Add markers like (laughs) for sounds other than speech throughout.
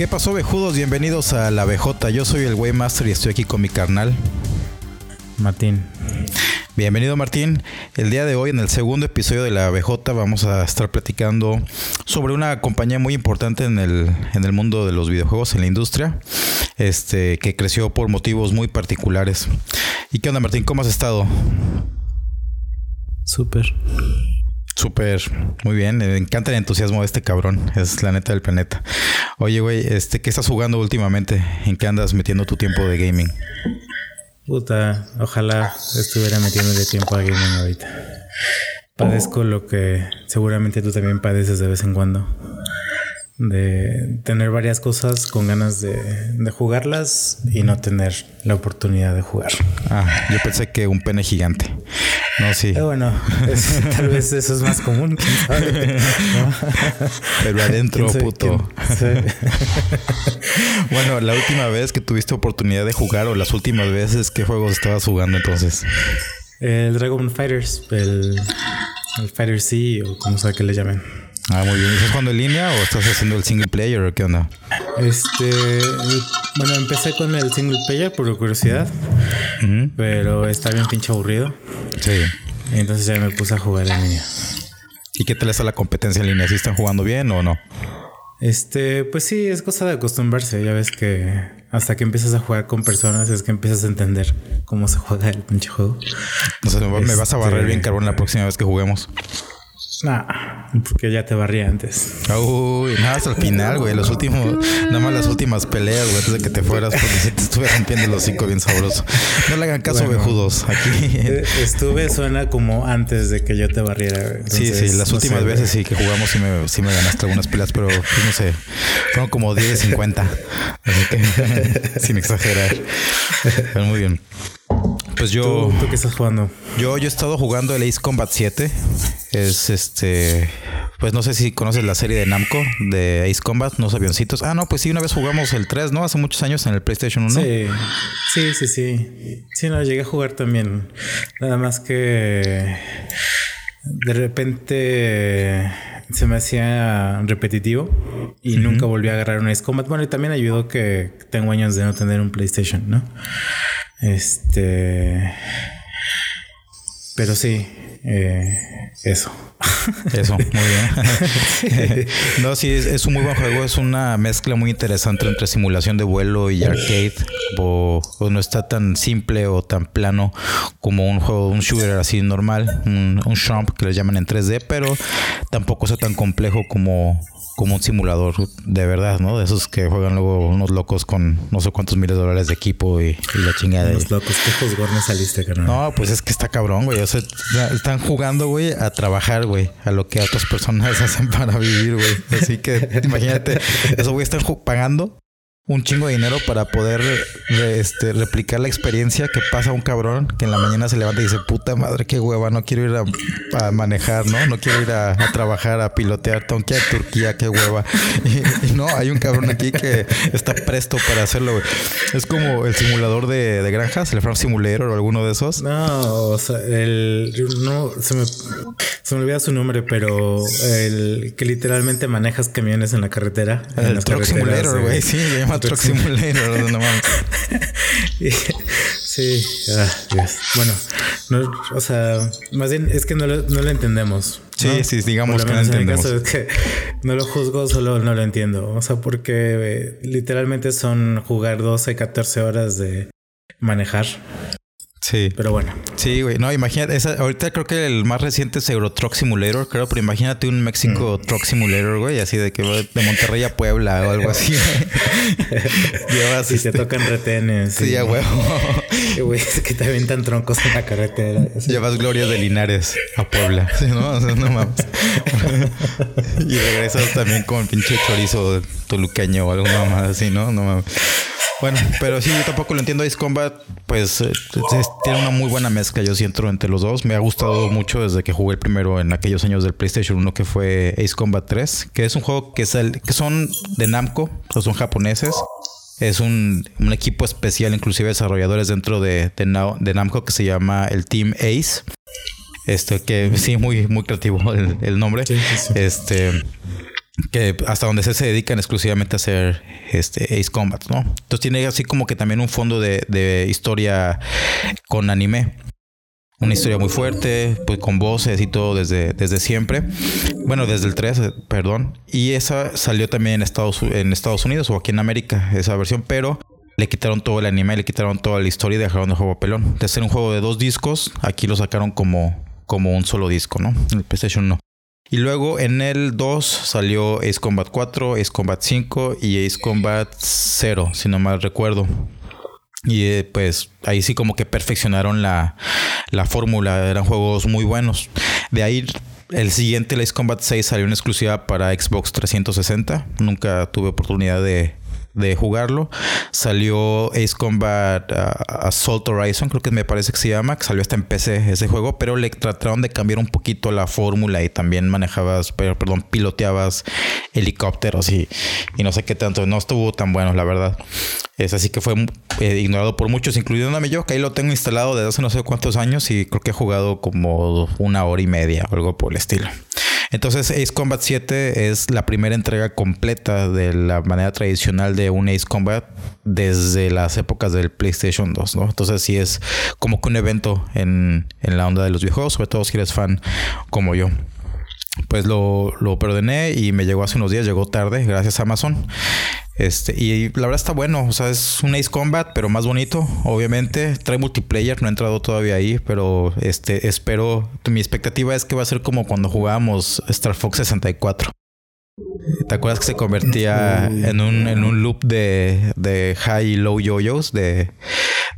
¿Qué pasó, vejudos? Bienvenidos a la BJ. Yo soy el Waymaster y estoy aquí con mi carnal. Martín. Bienvenido Martín. El día de hoy en el segundo episodio de la BJ vamos a estar platicando sobre una compañía muy importante en el, en el mundo de los videojuegos, en la industria, este, que creció por motivos muy particulares. ¿Y qué onda Martín? ¿Cómo has estado? Súper. Súper, muy bien. Me encanta el entusiasmo de este cabrón. Es la neta del planeta. Oye, güey, este, ¿qué estás jugando últimamente? ¿En qué andas metiendo tu tiempo de gaming? Puta, ojalá estuviera metiéndole tiempo a gaming ahorita. Padezco lo que seguramente tú también padeces de vez en cuando de tener varias cosas con ganas de, jugarlas y no tener la oportunidad de jugar. Ah, yo pensé que un pene gigante. No, sí. Pero bueno, (laughs) tal vez eso es más común, Pero adentro, puto. (laughs) bueno, la última vez que tuviste oportunidad de jugar o las últimas veces, ¿qué juegos estabas jugando entonces? El Dragon Fighters, el, el Fighter C o como sea que le llamen. Ah, muy bien. ¿Estás jugando en línea o estás haciendo el single player o qué onda? Este, bueno, empecé con el single player por curiosidad, pero está bien pinche aburrido. Sí. entonces ya me puse a jugar en línea. ¿Y qué tal está la competencia en línea? ¿Si están jugando bien o no? Este, pues sí, es cosa de acostumbrarse. Ya ves que hasta que empiezas a jugar con personas es que empiezas a entender cómo se juega el pinche juego. O sea, me vas a barrer bien este, carbón la próxima vez que juguemos. Nah, porque ya te barría antes. Uy, nada hasta el final, güey. Los últimos, nada más las últimas peleas, güey, antes de que te fueras, porque si te estuve rompiendo los cinco bien sabroso. No le hagan caso, vejudos. Aquí. Eh, estuve, suena como antes de que yo te barriera. sí, sí, las últimas veces sí que jugamos sí me, sí me ganaste algunas peleas, pero pues, no sé, fueron como 10 de 50. Así que, (laughs) sin exagerar. Pero muy bien. Pues yo. ¿Tú, qué estás jugando? Yo, yo he estado jugando el Ace Combat 7. Es este. Pues no sé si conoces la serie de Namco de Ace Combat, unos avioncitos. Ah, no, pues sí, una vez jugamos el 3, ¿no? Hace muchos años en el PlayStation 1. Sí, sí, sí, sí. Sí, no, llegué a jugar también. Nada más que. De repente se me hacía repetitivo y nunca volví a agarrar un Ace Combat. Bueno, y también ayudó que tengo años de no tener un PlayStation, ¿no? Este. Pero sí, eh, eso. Eso, muy bien. (laughs) no, sí, es, un muy buen juego. Es una mezcla muy interesante entre simulación de vuelo y arcade. O, no está tan simple o tan plano como un juego, un shooter así normal, un, un que le llaman en 3D, pero tampoco está tan complejo como como un simulador de verdad, ¿no? De esos que juegan luego unos locos con no sé cuántos miles de dólares de equipo y, la chingada. Los locos, ¿qué juzgornes saliste, carnal? No, pues es que está cabrón, güey. O sea, están jugando, güey, a trabajar, güey, a lo que otras personas (laughs) hacen para vivir, güey. Así que imagínate, eso, güey, están pagando un chingo de dinero para poder este, replicar la experiencia que pasa un cabrón que en la mañana se levanta y dice, puta madre, qué hueva, no quiero ir a, manejar, ¿no? No quiero ir a, trabajar, a pilotear, tengo que ir a Turquía, qué hueva. (laughs) Y, no, hay un cabrón aquí que está presto para hacerlo. Es como el simulador de, granjas, el Farm Simulator o alguno de esos. No, o sea, el... No, se me, se me olvida su nombre, pero el que literalmente manejas camiones en la carretera. El Truck Simulator, güey, sí, se llama Truck Simulator, no mames. (laughs) sí, ah, bueno, no, o sea, más bien es que no lo, no lo entendemos. Sí, sí, digamos que no entendemos. es que no lo juzgo, solo no lo entiendo. O sea, porque eh, literalmente son jugar 12, 14 horas de manejar. Sí. Pero bueno. Sí, güey. No, imagínate. ahorita creo que el más reciente es Euro Truck Simulator, creo. Pero imagínate un México mm. Truck Simulator, güey. Así de que va de Monterrey a Puebla o algo así. (laughs) Llevas. Y te este, tocan retenes. Sí, ya, güey. (laughs) Güey, es que te aventan troncos en la carretera. Llevas Gloria de Linares a Puebla. (laughs) Sí, ¿no? O sea, no mames. y regresas también con pinche chorizo toluqueño o algo más así, ¿no? No mames. Bueno, pero sí, yo tampoco lo entiendo. Ace Combat, pues eh, tiene una muy buena mezcla, yo siento, entre los dos. Me ha gustado mucho desde que jugué el primero en aquellos años del PlayStation 1, que fue Ace Combat 3, que es un juego que, es el, que son de Namco, o son japoneses. Es un, equipo especial, inclusive desarrolladores dentro de, de, Namco, que se llama el Team Ace. Este, que sí, muy, muy creativo el, nombre. Este que hasta donde se, se dedican exclusivamente a hacer este Ace Combat, ¿no? Entonces tiene así como que también un fondo de, de historia con anime. Una historia muy fuerte, pues con voces y todo desde, desde siempre. Bueno, desde el 3, eh, perdón. Y esa salió también en Estados, en Estados Unidos o aquí en América, esa versión, pero le quitaron todo el anime, le quitaron toda la historia y dejaron el juego pelón. De ser un juego de dos discos, aquí lo sacaron como, como un solo disco, ¿no? El PlayStation no. Y luego en el 2 salió Ace Combat 4, Ace Combat 5 y Ace Combat 0, si no mal recuerdo. Y eh, pues ahí sí como que perfeccionaron la, la fórmula, eran juegos muy buenos. De ahí el siguiente, el Ace Combat 6, salió en exclusiva para Xbox 360. Nunca tuve oportunidad de, de jugarlo. Salió Ace Combat uh, Assault Horizon, creo que me parece que se llama, que salió hasta en PC ese juego, pero le trataron de cambiar un poquito la fórmula y también manejabas, perdón, piloteabas helicópteros y, y no sé qué tanto. No estuvo tan bueno, la verdad. Es así que fue eh, ignorado por muchos, incluyéndome yo, que ahí lo tengo instalado desde hace no sé cuántos años y creo que he jugado como una hora y media o algo por el estilo. Entonces Ace Combat 7 es la primera entrega completa de la manera tradicional de un Ace Combat desde las épocas del PlayStation 2, ¿no? Entonces sí es como que un evento en, en la onda de los videojuegos, sobre todo si eres fan como yo pues lo, lo perdoné y me llegó hace unos días, llegó tarde, gracias a Amazon. Este, y la verdad está bueno, o sea, es un Ace Combat, pero más bonito, obviamente. Trae multiplayer, no he entrado todavía ahí, pero este, espero, mi expectativa es que va a ser como cuando jugábamos Star Fox 64. ¿Te acuerdas que se convertía en un, en un loop de, de high y low yoyos? De,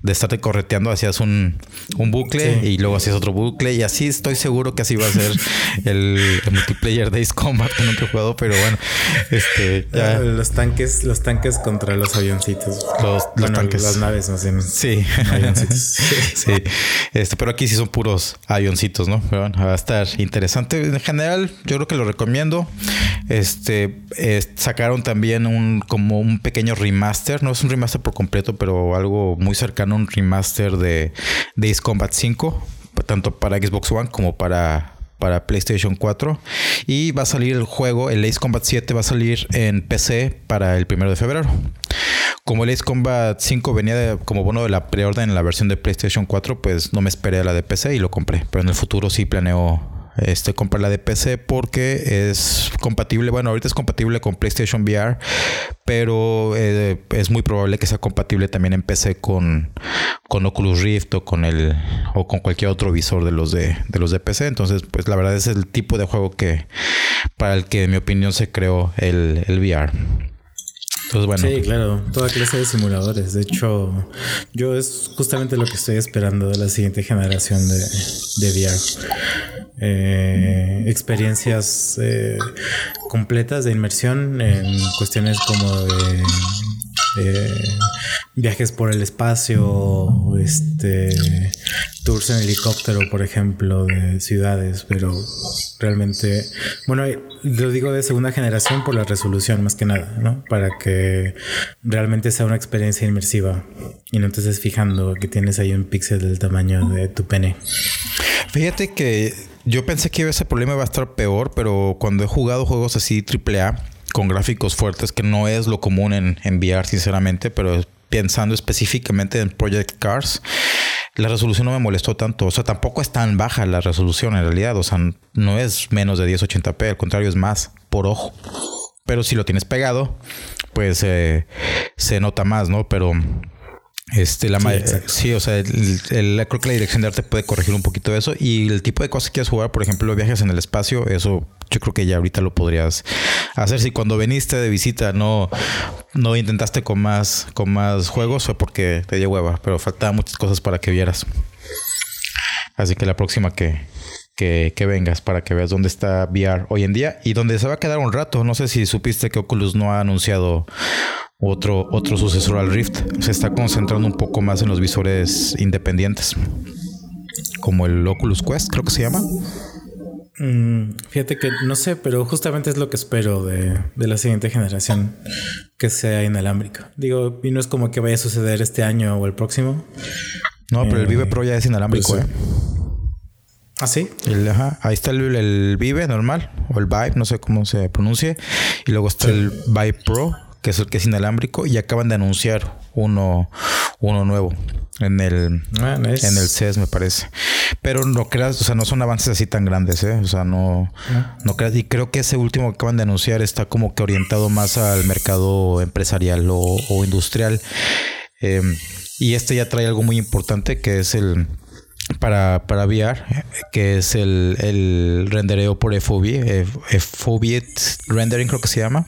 de estarte correteando, hacías un, un bucle y luego hacías otro bucle. Y así estoy seguro que así va a ser el, multiplayer de Ace Combat que nunca he jugado, pero bueno, este ya. Los tanques, los tanques contra los avioncitos. Los, los tanques. Las naves, no sé. Sí. Avioncitos. (laughs) sí. Este, pero aquí sí son puros avioncitos, ¿no? Pero bueno, va a estar interesante. En general, yo creo que lo recomiendo. Este sacaron también un como un pequeño remaster. No es un remaster por completo, pero algo muy cercano un remaster de, de Ace Combat 5, tanto para Xbox One como para, PlayStation 4. Y va a salir el juego, el Ace Combat 7 va a salir en PC para el primero de febrero. Como el Ace Combat 5 venía como bono de la preorden en la versión de PlayStation 4, pues no me esperé a la de PC y lo compré. Pero en el futuro sí planeo este, comprar la de PC porque es compatible, bueno, ahorita es compatible con PlayStation VR, pero eh, es muy probable que sea compatible también en PC con, con Oculus Rift o con el o con cualquier otro visor de los de, de los de PC. Entonces, pues la verdad es el tipo de juego que para el que en mi opinión se creó el, el VR. Entonces, bueno. Sí, claro, toda clase de simuladores. De hecho, yo es justamente lo que estoy esperando de la siguiente generación de, de VR eh, experiencias eh, completas de inmersión en cuestiones como de, viajes por el espacio, este tours en helicóptero, por ejemplo, de ciudades, pero realmente, bueno, lo digo de segunda generación por la resolución más que nada, ¿no? Para que realmente sea una experiencia inmersiva y no te estés fijando que tienes ahí un píxel del tamaño de tu pene. Fíjate que yo pensé que ese problema iba a estar peor, pero cuando he jugado juegos así AAA con gráficos fuertes, que no es lo común en, VR, sinceramente, pero pensando específicamente en Project Cars, la resolución no me molestó tanto. O sea, tampoco es tan baja la resolución en realidad. O sea, no es menos de 1080p, al contrario, es más por ojo. Pero si lo tienes pegado, pues eh, se nota más, ¿no? Pero este, la sí, o sea, el, creo que la dirección de arte puede corregir un poquito eso. Y el tipo de cosas que quieres jugar, por ejemplo, viajes en el espacio, eso yo creo que ya ahorita lo podrías hacer. Si cuando viniste de visita no, no intentaste con más, con más juegos, fue porque te dio hueva, pero faltaban muchas cosas para que vieras. Así que la próxima que, que, que, vengas para que veas dónde está VR hoy en día y dónde se va a quedar un rato. No sé si supiste que Oculus no ha anunciado otro, otro sucesor al Rift. Se está concentrando un poco más en los visores independientes, como el Oculus Quest, creo que se llama. Mm, fíjate que no sé, pero justamente es lo que espero de, la siguiente generación, que sea inalámbrica. Digo, y no es como que vaya a suceder este año o el próximo. No, pero el Vive eh, Pro ya es inalámbrico, pues, ¿eh? ¿Ah, sí? ahí está el, Vive normal, o el Vive, no sé cómo se pronuncia. Y luego está el Vive Pro, que es el que es inalámbrico, y acaban de anunciar uno, uno nuevo en el, ah, en el CES, me parece. Pero no creas, o sea, no son avances así tan grandes, ¿eh? O sea, no, ah. no creas. Y creo que ese último que acaban de anunciar está como que orientado más al mercado empresarial o, industrial. Em, y este ya trae algo muy importante que es el para, para VR, que es el, el rendereo por FOV, FOV rendering creo que se llama.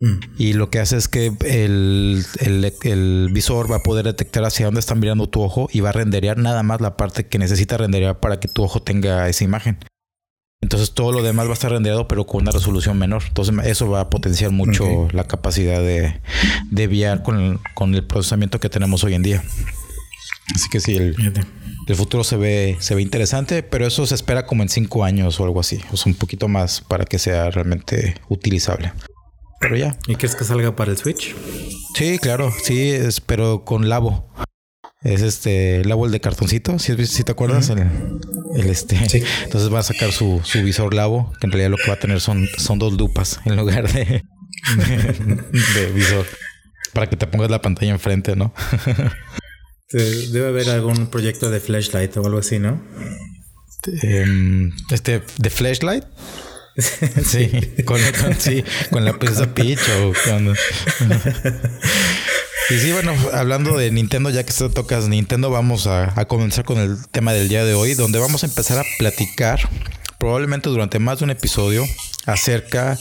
Mm. Y lo que hace es que el, el, visor va a poder detectar hacia dónde está mirando tu ojo y va a renderear nada más la parte que necesita renderear para que tu ojo tenga esa imagen. Entonces todo lo demás va a estar rendeado pero con una resolución menor. Entonces eso va a potenciar mucho la capacidad de, de VR con, con el procesamiento que tenemos hoy en día. Así que sí, el, el futuro se ve, se ve interesante, pero eso se espera como en cinco años o algo así. O sea, un poquito más para que sea realmente utilizable. Pero ya. ¿Y quieres que salga para el Switch? Sí, claro, sí, es, pero con Labo. Es este Labo el de cartoncito, si, si te acuerdas, el, este. Entonces va a sacar su, su visor Labo, que en realidad lo que va a tener son, son dos lupas en lugar de, (laughs) de visor. Para que te pongas la pantalla enfrente, ¿no? (laughs) Debe haber algún proyecto de flashlight o algo así, ¿no? Em, este, ¿de flashlight? (laughs) sí, con, sí, con la pieza Peach o con... Y sí, bueno, hablando de Nintendo, ya que te tocas Nintendo, vamos a, a, comenzar con el tema del día de hoy, donde vamos a empezar a platicar, probablemente durante más de un episodio, acerca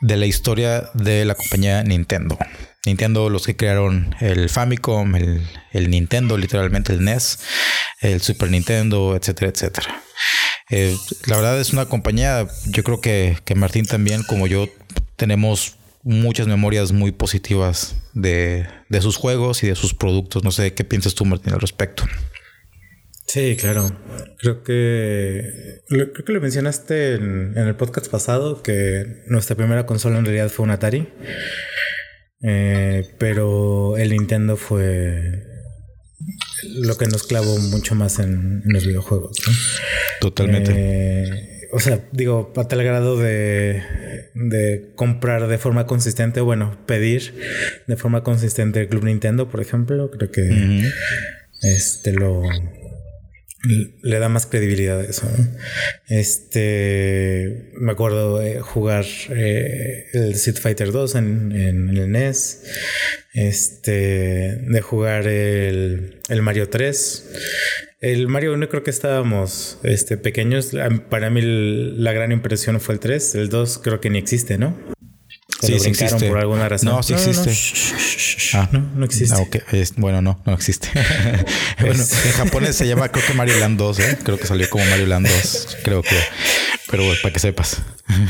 de la historia de la compañía Nintendo. Nintendo, los que crearon el Famicom, el, Nintendo, literalmente el NES, el Super Nintendo, etcétera, etcétera. Eh, la verdad es una compañía, yo creo que, Martín también, como yo, tenemos muchas memorias muy positivas de, sus juegos y de sus productos. No sé qué piensas tú, Martín, al respecto. Sí, claro. Creo que creo que lo mencionaste en, en, el podcast pasado que nuestra primera consola en realidad fue un Atari. Eh, pero el Nintendo fue lo que nos clavó mucho más en, los videojuegos. Totalmente. Eh, o sea, digo, a tal grado de, de comprar de forma consistente, bueno, pedir de forma consistente el Club Nintendo, por ejemplo, creo que este lo le da más credibilidad a eso. Este, me acuerdo de jugar eh, el Street Fighter 2 en, el NES, este, de jugar el, el, Mario 3. El Mario 1 creo que estábamos este, pequeños. Para mí la gran impresión fue el 3. El 2 creo que ni existe, ¿no? Sí, sí existe. por alguna razón. No, sí existe. ah, no, no existe. Ah, bueno, no, no existe. (laughs) (laughs) bueno, en japonés se llama, creo que Mario Land 2, ¿eh? Creo que salió como Mario Land 2, creo que. Pero bueno, para que sepas. (laughs)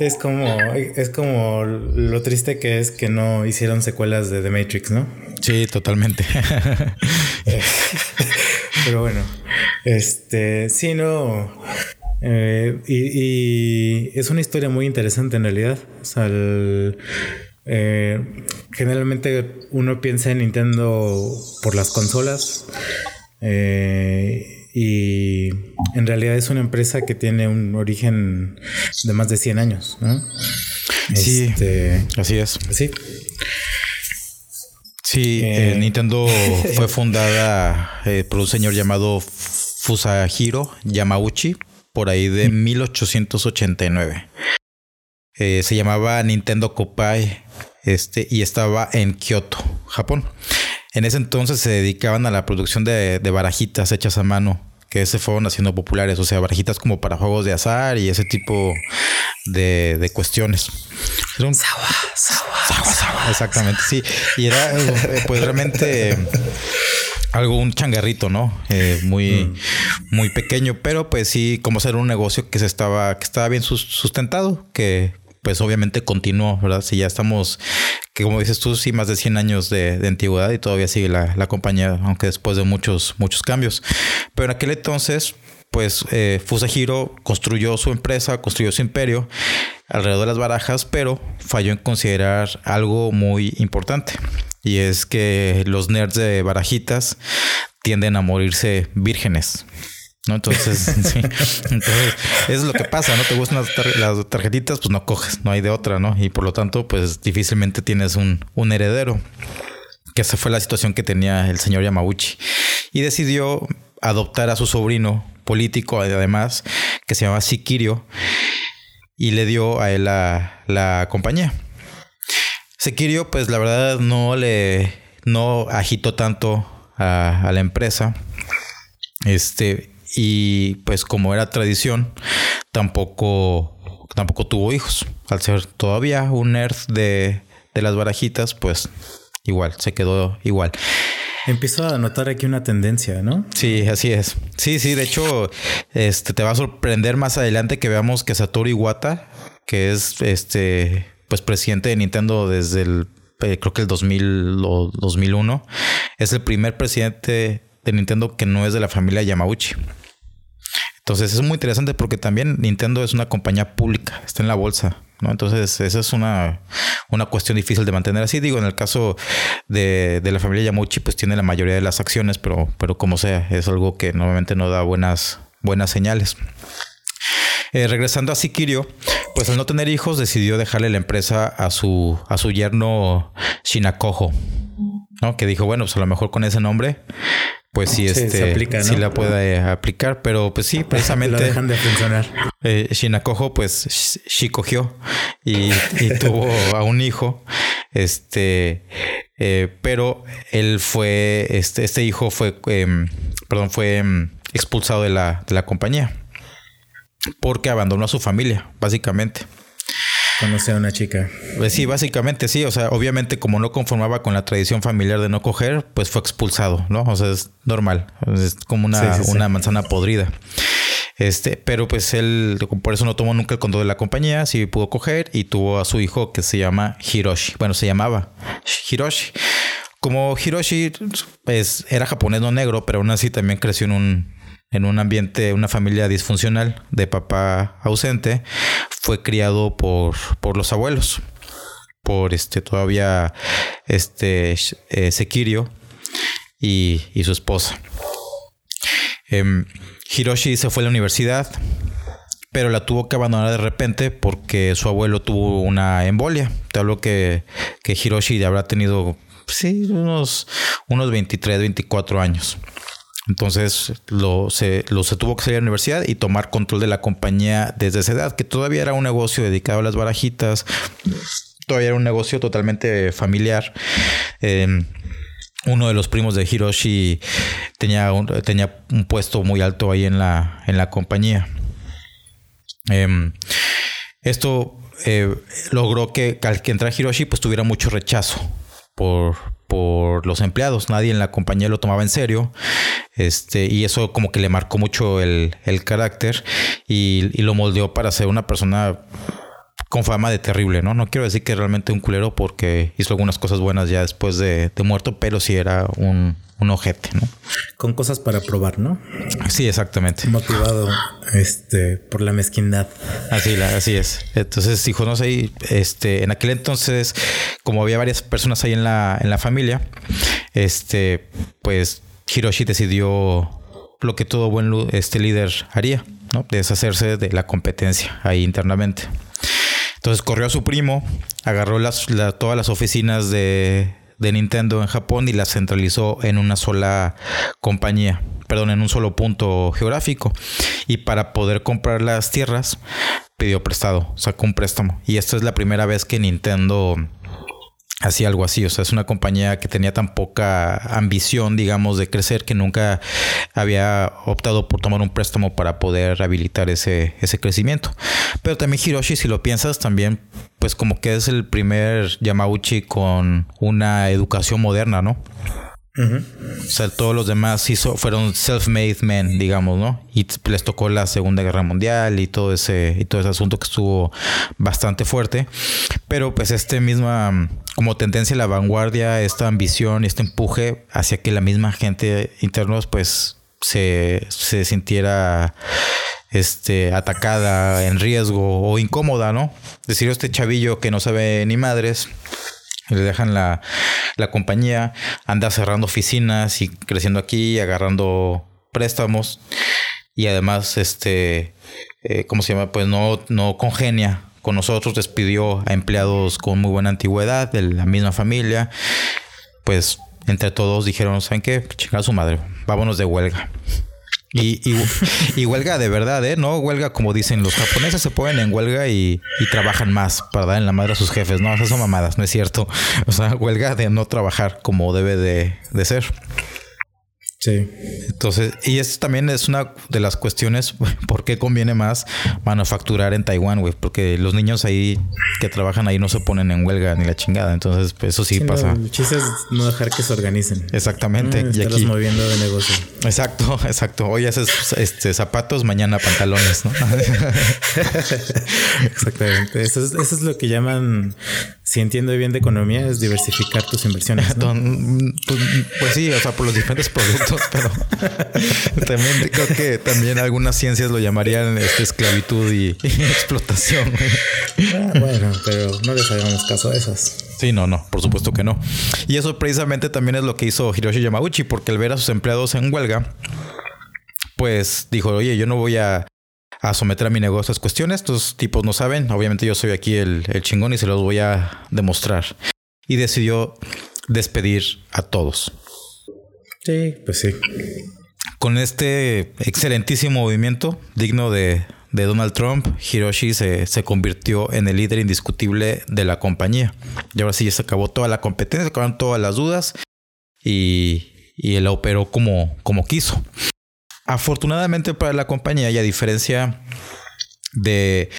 es como, es como lo triste que es que no hicieron secuelas de The Matrix, ¿no? Sí, totalmente. Pero bueno, este, sí, no. Eh, y, es una historia muy interesante en realidad. O sea, eh, generalmente uno piensa en Nintendo por las consolas. Eh, y en realidad es una empresa que tiene un origen de más de 100 años, Sí, este, así es. Sí. Sí, Nintendo (laughs) fue fundada por un señor llamado Fusahiro Yamauchi por ahí de 1889. Eh, se llamaba Nintendo Kopai este, y estaba en Kioto, Japón. En ese entonces se dedicaban a la producción de, barajitas hechas a mano que se fueron haciendo populares, o sea, barajitas como para juegos de azar y ese tipo de, cuestiones. Exactamente, sí. Y era eh, pues realmente algo, un changarrito, ¿no? Eh, muy, mm. muy pequeño, pero pues sí, como ser un negocio que se estaba, que estaba bien sustentado, que pues obviamente continuó, ¿verdad? Si ya estamos, que como dices tú, sí, más de 100 años de, antigüedad y todavía sigue la, compañía, aunque después de muchos, muchos cambios. Pero en aquel entonces, pues eh, Fusahiro construyó su empresa, construyó su imperio alrededor de las barajas, pero falló en considerar algo muy importante. Y es que los nerds de barajitas tienden a morirse vírgenes. ¿no? Entonces, (laughs) sí. Entonces, es lo que pasa, ¿no? Te gustan las, tarjetitas, pues no coges, no hay de otra, ¿no? Y por lo tanto, pues difícilmente tienes un, un heredero. Que esa fue la situación que tenía el señor Yamauchi. Y decidió adoptar a su sobrino político, además, que se llama Sikirio, y le dio a él la, la compañía. Sikirio, pues la verdad no le no agitó tanto a, a la empresa. Este, y pues como era tradición, tampoco, tampoco tuvo hijos. Al ser todavía un nerd de, de las barajitas, pues igual, se quedó igual. Empiezo a notar aquí una tendencia, ¿no? Sí, así es. Sí, sí, de hecho, este te va a sorprender más adelante que veamos que Satoru Iwata, que es este pues presidente de Nintendo desde el eh, creo que el 2000 o 2001, es el primer presidente de Nintendo que no es de la familia Yamauchi. Entonces es muy interesante porque también Nintendo es una compañía pública, está en la bolsa, ¿no? Entonces esa es una, una cuestión difícil de mantener así. Digo, en el caso de, de, la familia Yamauchi, pues tiene la mayoría de las acciones, pero, pero como sea, es algo que normalmente no da buenas, buenas señales. Eh, regresando a Sikirio, pues al no tener hijos decidió dejarle la empresa a su, a su yerno Shinakoho, ¿no? Que dijo, bueno, pues a lo mejor con ese nombre pues sí, este, sí la puede aplicar, pero pues sí, precisamente. Lo dejan de funcionar. (laughs) Eh, Shinakoho, pues sí cogió y, tuvo a un hijo, este, eh, pero él fue, este, este hijo fue, eh, perdón, fue em, expulsado de la, de la compañía porque abandonó a su familia, básicamente. Conoce a una chica. Pues sí, básicamente sí. O sea, obviamente como no conformaba con la tradición familiar de no coger, pues fue expulsado, ¿no? O sea, es normal. Es como una, una manzana podrida. Este, pero pues él por eso no tomó nunca el control de la compañía, sí pudo coger y tuvo a su hijo que se llama Hiroshi. Bueno, se llamaba Hiroshi. Como Hiroshi pues, era japonés no negro, pero aún así también creció en un en un ambiente, una familia disfuncional de papá ausente, fue criado por, por los abuelos, por este todavía este eh, Sekirio y, y, su esposa. Em, Hiroshi se fue a la universidad, pero la tuvo que abandonar de repente porque su abuelo tuvo una embolia. Te hablo que, que Hiroshi habrá tenido, sí, unos, unos 23, 24 años. Entonces lo se, lo se tuvo que salir a la universidad y tomar control de la compañía desde esa edad, que todavía era un negocio dedicado a las barajitas, todavía era un negocio totalmente familiar. Em, uno de los primos de Hiroshi tenía un, tenía un puesto muy alto ahí en la, en la compañía. Em, esto eh, logró que al que entrara Hiroshi pues tuviera mucho rechazo por, por los empleados. Nadie en la compañía lo tomaba en serio. Este, y eso como que le marcó mucho el, el carácter y, y, lo moldeó para ser una persona con fama de terrible, ¿no? No quiero decir que realmente un culero porque hizo algunas cosas buenas ya después de, de muerto, pero sí era un, un ojete, ¿no? Con cosas para probar, ¿no? Sí, exactamente. Motivado este, por la mezquindad. Así, así es. Entonces, hijo, no sé, este, en aquel entonces, como había varias personas ahí en la, en la familia, este, pues Hiroshi decidió lo que todo buen este líder haría, ¿no? Deshacerse de la competencia ahí internamente. Entonces corrió a su primo, agarró las, todas las oficinas de, de Nintendo en Japón y la centralizó en una sola compañía, perdón, en un solo punto geográfico. Y para poder comprar las tierras, pidió prestado, sacó un préstamo. Y esta es la primera vez que Nintendo hacía algo así. O sea, es una compañía que tenía tan poca ambición, digamos, de crecer que nunca había optado por tomar un préstamo para poder rehabilitar ese, ese crecimiento. Pero también Hiroshi, si lo piensas, también pues como que es el primer Yamauchi con una educación moderna, ¿no? O sea, todos los demás hizo, fueron self-made men, digamos, ¿no? Y les tocó la Segunda Guerra Mundial y todo ese, y todo ese asunto que estuvo bastante fuerte. Pero pues este misma, como tendencia a la vanguardia, esta ambición este empuje hacia que la misma gente internos pues se, se sintiera este, atacada, en riesgo o incómoda, ¿no? Decir este chavillo que no sabe ni madres Le dejan la, la compañía, anda cerrando oficinas y creciendo aquí, agarrando préstamos. Y además, este, eh, ¿cómo se llama? Pues no, no congenia con nosotros, despidió a empleados con muy buena antigüedad de la misma familia. Pues entre todos dijeron, ¿saben qué? Chingar a su madre, vámonos de huelga. Y, y, huelga de verdad, ¿eh? No huelga como dicen los japoneses, se ponen en huelga y, y, trabajan más para dar en la madre a sus jefes. No, esas son mamadas, no es cierto. O sea, huelga de no trabajar como debe de, de ser. Sí. Entonces, y esto también es una de las cuestiones (laughs) por qué conviene más manufacturar en Taiwán, güey, porque los niños ahí que trabajan ahí no se ponen en huelga ni la chingada, entonces pues, eso sí, pasa. el chiste es no dejar que se organicen. Exactamente. y aquí moviendo de negocio. Exacto, (laughs) exacto. Hoy haces este, zapatos, mañana pantalones, ¿no? (laughs) Exactamente. Eso es, eso es lo que llaman si entiendo bien de economía, es diversificar tus inversiones. Pues, pues, sí, o sea, por los diferentes productos, (laughs) pero también creo que también algunas ciencias lo llamarían este, esclavitud y, (laughs) explotación. Ah, bueno, pero no les hagamos caso a esas. Sí, no, no, por supuesto que no. Y eso precisamente también es lo que hizo Hiroshi Yamauchi, porque al ver a sus empleados en huelga, pues dijo, oye, yo no voy a a someter a mi negocio a estas cuestiones. Estos tipos no saben. Obviamente yo soy aquí el, chingón y se los voy a demostrar. Y decidió despedir a todos. Sí, pues sí. Con este excelentísimo movimiento, digno de, Donald Trump, Hiroshi se, se, convirtió en el líder indiscutible de la compañía. Y ahora sí ya se acabó toda la competencia, se acabaron todas las dudas y, y él operó como, como quiso. Afortunadamente para la compañía y a diferencia de,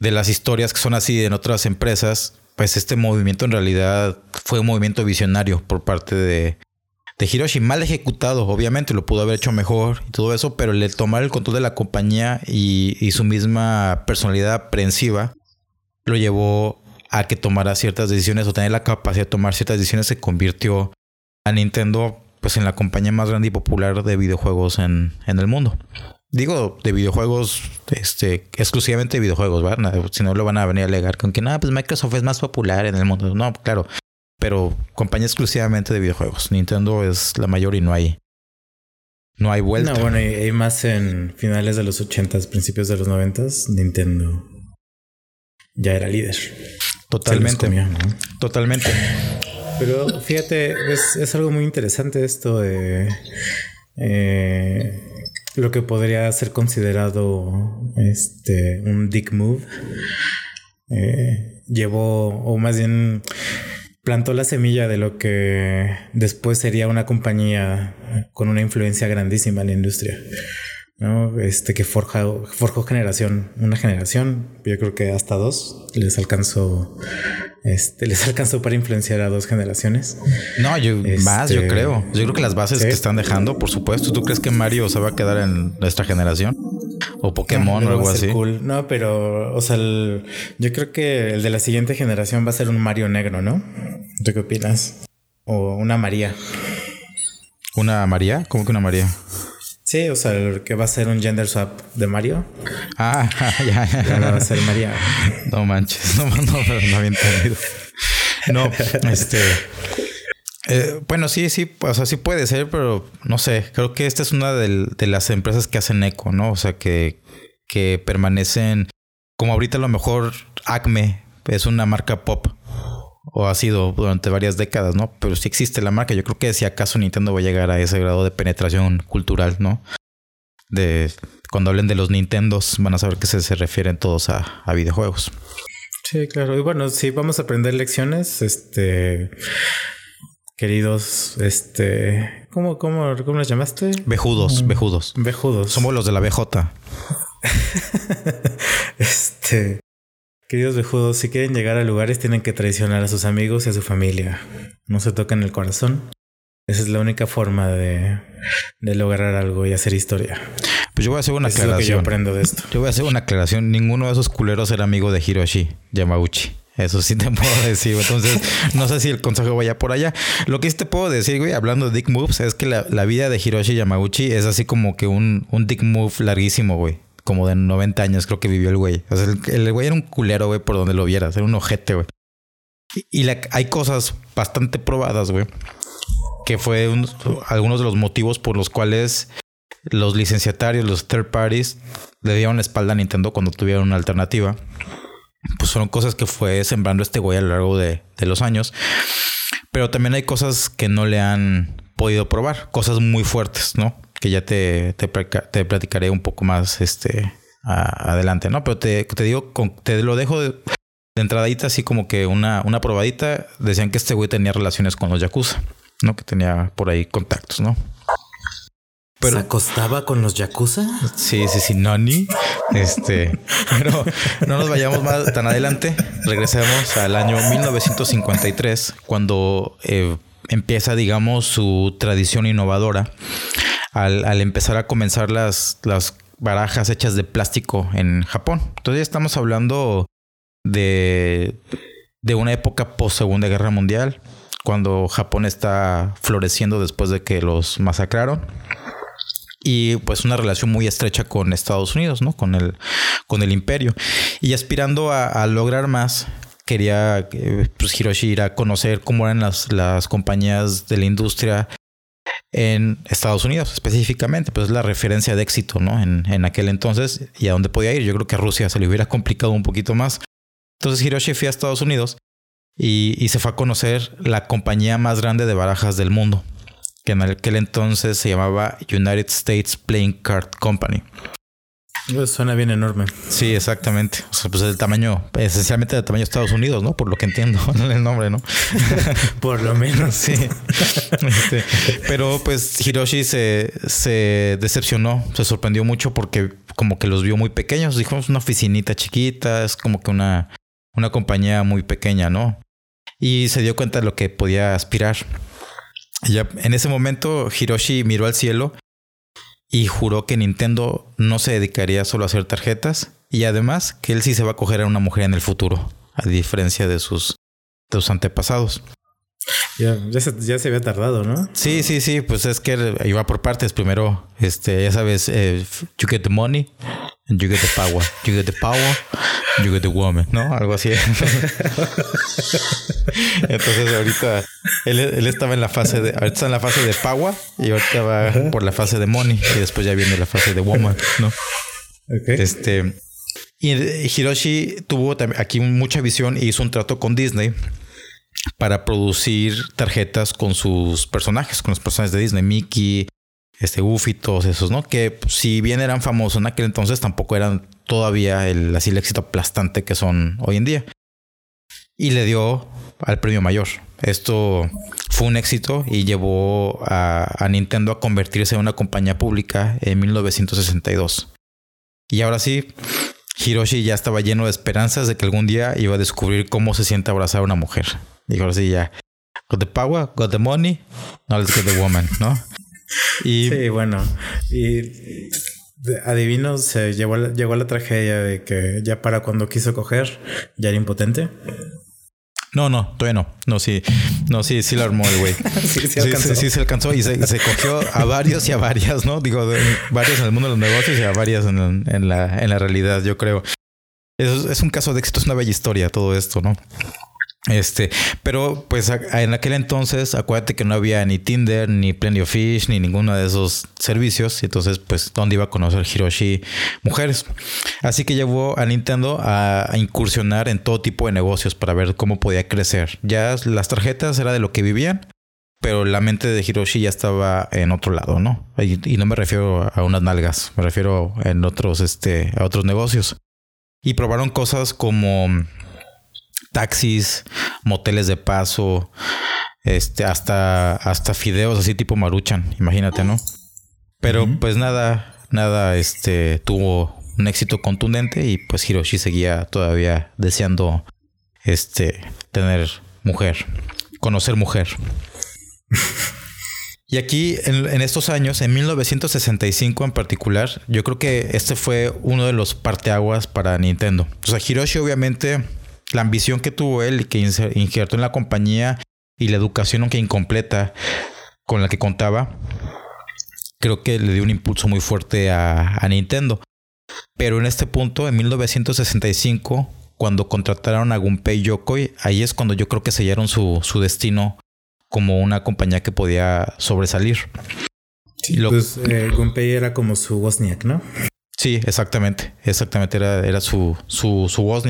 las historias que son así en otras empresas, pues este movimiento en realidad fue un movimiento visionario por parte de, de Hiroshi, mal ejecutado, obviamente lo pudo haber hecho mejor y todo eso, pero el tomar el control de la compañía y, su misma personalidad aprensiva lo llevó a que tomara ciertas decisiones o tener la capacidad de tomar ciertas decisiones se convirtió a Nintendo pues en la compañía más grande y popular de videojuegos en, el mundo. Digo, de videojuegos, este, exclusivamente de videojuegos, ¿verdad? Si no lo van a venir a alegar con que, no, pues Microsoft es más popular en el mundo. No, claro. Pero compañía exclusivamente de videojuegos. Nintendo es la mayor y no hay. No hay vuelta. No, bueno, y, más en finales de los 80 principios de los 90 Nintendo ya era líder. Totalmente. Totalmente. Pero fíjate, es, algo muy interesante esto de eh, lo que podría ser considerado este un dick move. Eh, llevó, o más bien plantó la semilla de lo que después sería una compañía con una influencia grandísima en la industria. ¿no? Este que forja, forjó generación, una generación, yo creo que hasta dos les alcanzó este, les (laughs) alcanzó para influenciar a dos generaciones. No, yo más, yo este, creo. Yo creo que las bases que están dejando, por supuesto. ¿Tú crees que Mario se va a quedar en nuestra generación? O Pokémon o algo así. No, pero, o sea, yo creo que el de la siguiente generación va a ser un Mario negro, ¿no? ¿Tú qué opinas? O una María. ¿Una María? ¿Cómo que una María? Sí, o sea, que va a ser un gender swap de Mario. Ah, (laughs) ya, ya. va a ser María. No manches, (laughs) no, no, no, había entendido. No, (laughs) este. Eh, bueno, sí, sí, o sea, sí puede ser, pero no sé. Creo que esta es una de, las empresas que hacen eco, ¿no? O sea, que, que permanecen. Como ahorita a lo mejor Acme es una marca pop o ha sido durante varias décadas, ¿no? Pero sí existe la marca. Yo creo que si acaso Nintendo va a llegar a ese grado de penetración cultural, ¿no? De cuando hablen de los Nintendos, van a saber que se, se refieren todos a, a, videojuegos. Sí, claro. Y bueno, si vamos a aprender lecciones, este queridos, este, ¿cómo, cómo, cómo los llamaste? Bejudos, bejudos. Bejudos. Somos los de la BJ. (laughs) este, Queridos vejudos, si quieren llegar a lugares tienen que traicionar a sus amigos y a su familia. No se tocan el corazón. Esa es la única forma de, lograr algo y hacer historia. Pues yo voy a hacer una aclaración. yo aprendo de esto. Yo voy a hacer una aclaración. Ninguno de esos culeros era amigo de Hiroshi Yamauchi. Eso sí te (laughs) puedo decir. Entonces, no sé si el consejo vaya por allá. Lo que sí te puedo decir, güey, hablando de Dick Moves, es que la, vida de Hiroshi Yamauchi es así como que un, un Dick Move larguísimo, güey como de 90 años creo que vivió el güey. O sea, el, güey era un culero, güey, por donde lo vieras. Era un ojete, güey. Y hay cosas bastante probadas, güey, que fue algunos de los motivos por los cuales los licenciatarios, los third parties, le dieron la espalda a Nintendo cuando tuvieron una alternativa. Pues fueron cosas que fue sembrando este güey a lo largo de, los años. Pero también hay cosas que no le han podido probar, cosas muy fuertes, ¿no? Que ya te, te, platicaré un poco más este, adelante, ¿no? Pero te, te digo, te lo dejo de, entradita, así como que una, una probadita. Decían que este güey tenía relaciones con los Yakuza, ¿no? Que tenía por ahí contactos, ¿no? ¿Se acostaba con los Yakuza? Sí, sí, sí, Nani. Este, (laughs) pero no nos vayamos más tan adelante. Regresemos al año 1953, cuando eh, empieza, digamos, su tradición innovadora. Al, al, empezar a comenzar las, las barajas hechas de plástico en Japón. Entonces ya estamos hablando de, de una época post Segunda Guerra Mundial, cuando Japón está floreciendo después de que los masacraron y pues una relación muy estrecha con Estados Unidos, ¿no? Con el, con el imperio. Y aspirando a, lograr más, quería eh, pues, Hiroshi ir a conocer cómo eran las, las compañías de la industria en Estados Unidos específicamente, pues es la referencia de éxito, ¿no? En, en aquel entonces y a dónde podía ir. Yo creo que a Rusia se le hubiera complicado un poquito más. Entonces Hiroshi fue a Estados Unidos y, y se fue a conocer la compañía más grande de barajas del mundo, que en aquel entonces se llamaba United States Playing Card Company. Suena bien enorme. Sí, exactamente. O sea, pues el tamaño, esencialmente del tamaño de Estados Unidos, ¿no? Por lo que entiendo (laughs) el nombre, ¿no? (laughs) Por lo menos. Sí. (laughs) Este, pero pues Hiroshi se, se decepcionó, se sorprendió mucho porque como que los vio muy pequeños. Dijo, es una oficinita chiquita, es como que una, una compañía muy pequeña, ¿no? Y se dio cuenta de lo que podía aspirar. En ese momento Hiroshi miró al cielo y juró que Nintendo no se dedicaría solo a hacer tarjetas y además que él sí se va a coger a una mujer en el futuro, a diferencia de sus, de sus antepasados. Ya, ya, se, había tardado, ¿no? Sí, sí, sí, pues es que iba por partes. Primero, este, ya sabes, eh, you get the money and you get the power. You get the power, you get the woman, ¿no? Algo así. (laughs) Entonces ahorita él, él, estaba en la fase de, ahorita está en la fase de power y ahorita va por la fase de money y después ya viene la fase de woman, ¿no? Okay. Este, y Hiroshi tuvo aquí mucha visión y hizo un trato con Disney para producir tarjetas con sus personajes, con los personajes de Disney, Mickey, este Goofy, todos esos, ¿no? Que si bien eran famosos en aquel entonces, tampoco eran todavía el, así el éxito aplastante que son hoy en día. Y le dio al premio mayor. Esto fue un éxito y llevó a Nintendo a convertirse en una compañía pública en 1962. Y ahora sí, Hiroshi ya estaba lleno de esperanzas de que algún día iba a descubrir cómo se siente abrazar a una mujer. Dijo así ya. Got the power, got the money, now let's get the woman, ¿no? (laughs) Y, sí, bueno. Y adivino, se llegó, llegó la tragedia de que ya para cuando quiso coger, ya era impotente. No, no, todavía no. No, sí, no, sí, sí lo armó el güey. (laughs) sí, sí. Sí, se alcanzó y se, cogió a varios y a varias, ¿no? Digo, varios en el mundo de los negocios y a varias en, en, la, en la realidad, yo creo. Es, es un caso de éxito, es una bella historia todo esto, ¿no? Este, pero pues en aquel entonces, acuérdate que no había ni Tinder, ni Plenty of Fish, ni ninguno de esos servicios. Y entonces, pues, ¿dónde iba a conocer Hiroshi mujeres? Así que llevó a Nintendo a, incursionar en todo tipo de negocios para ver cómo podía crecer. Ya las tarjetas era de lo que vivían, pero la mente de Hiroshi ya estaba en otro lado, ¿no? Y, no me refiero a unas nalgas, me refiero en otros, este, a otros negocios. Y probaron cosas como taxis, moteles de paso, este, hasta, hasta fideos así tipo maruchan, imagínate, ¿no? Pero pues nada, nada, este, tuvo un éxito contundente y pues Hiroshi seguía todavía deseando, este, tener mujer, conocer mujer. (laughs) Y aquí, en, en, estos años, en 1965 en particular, yo creo que este fue uno de los parteaguas para Nintendo. O sea, Hiroshi obviamente la ambición que tuvo él y que injertó en la compañía y la educación, aunque incompleta, con la que contaba, creo que le dio un impulso muy fuerte a, Nintendo. Pero en este punto, en 1965, cuando contrataron a Gunpei Yokoi, ahí es cuando yo creo que sellaron su, su destino como una compañía que podía sobresalir. Sí, pues eh, Gunpei era como su Wozniak, ¿no? Sí, exactamente. Exactamente, era, era su, su, su.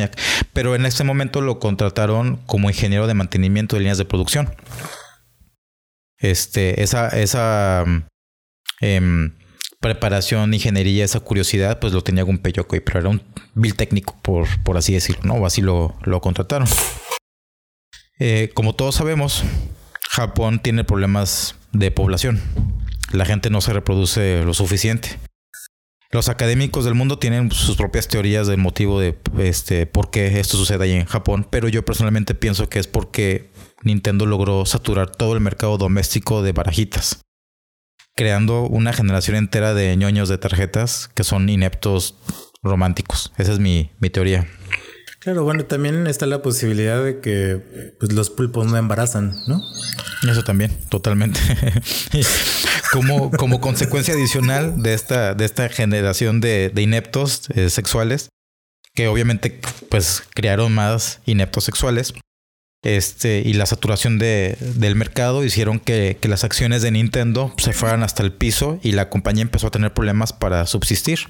Pero en ese momento lo contrataron como ingeniero de mantenimiento de líneas de producción. Este, esa, esa eh, preparación, ingeniería, esa curiosidad, pues lo tenía Gunpei Yokoi, pero era un bill técnico, por, por así decirlo, ¿no? Así lo, lo contrataron. Eh, como todos sabemos, Japón tiene problemas de población. La gente no se reproduce lo suficiente. Los académicos del mundo tienen sus propias teorías del motivo de este por qué esto sucede ahí en Japón, pero yo personalmente pienso que es porque Nintendo logró saturar todo el mercado doméstico de barajitas, creando una generación entera de ñoños de tarjetas que son ineptos románticos. Esa es mi, mi teoría. Claro, bueno, también está la posibilidad de que pues, los pulpos no embarazan, ¿no? Eso también, totalmente. (laughs) como, como consecuencia adicional de esta, de esta generación de, de ineptos eh, sexuales, que obviamente pues crearon más ineptos sexuales, este, y la saturación de, del mercado hicieron que, que, las acciones de Nintendo se fueran hasta el piso y la compañía empezó a tener problemas para subsistir.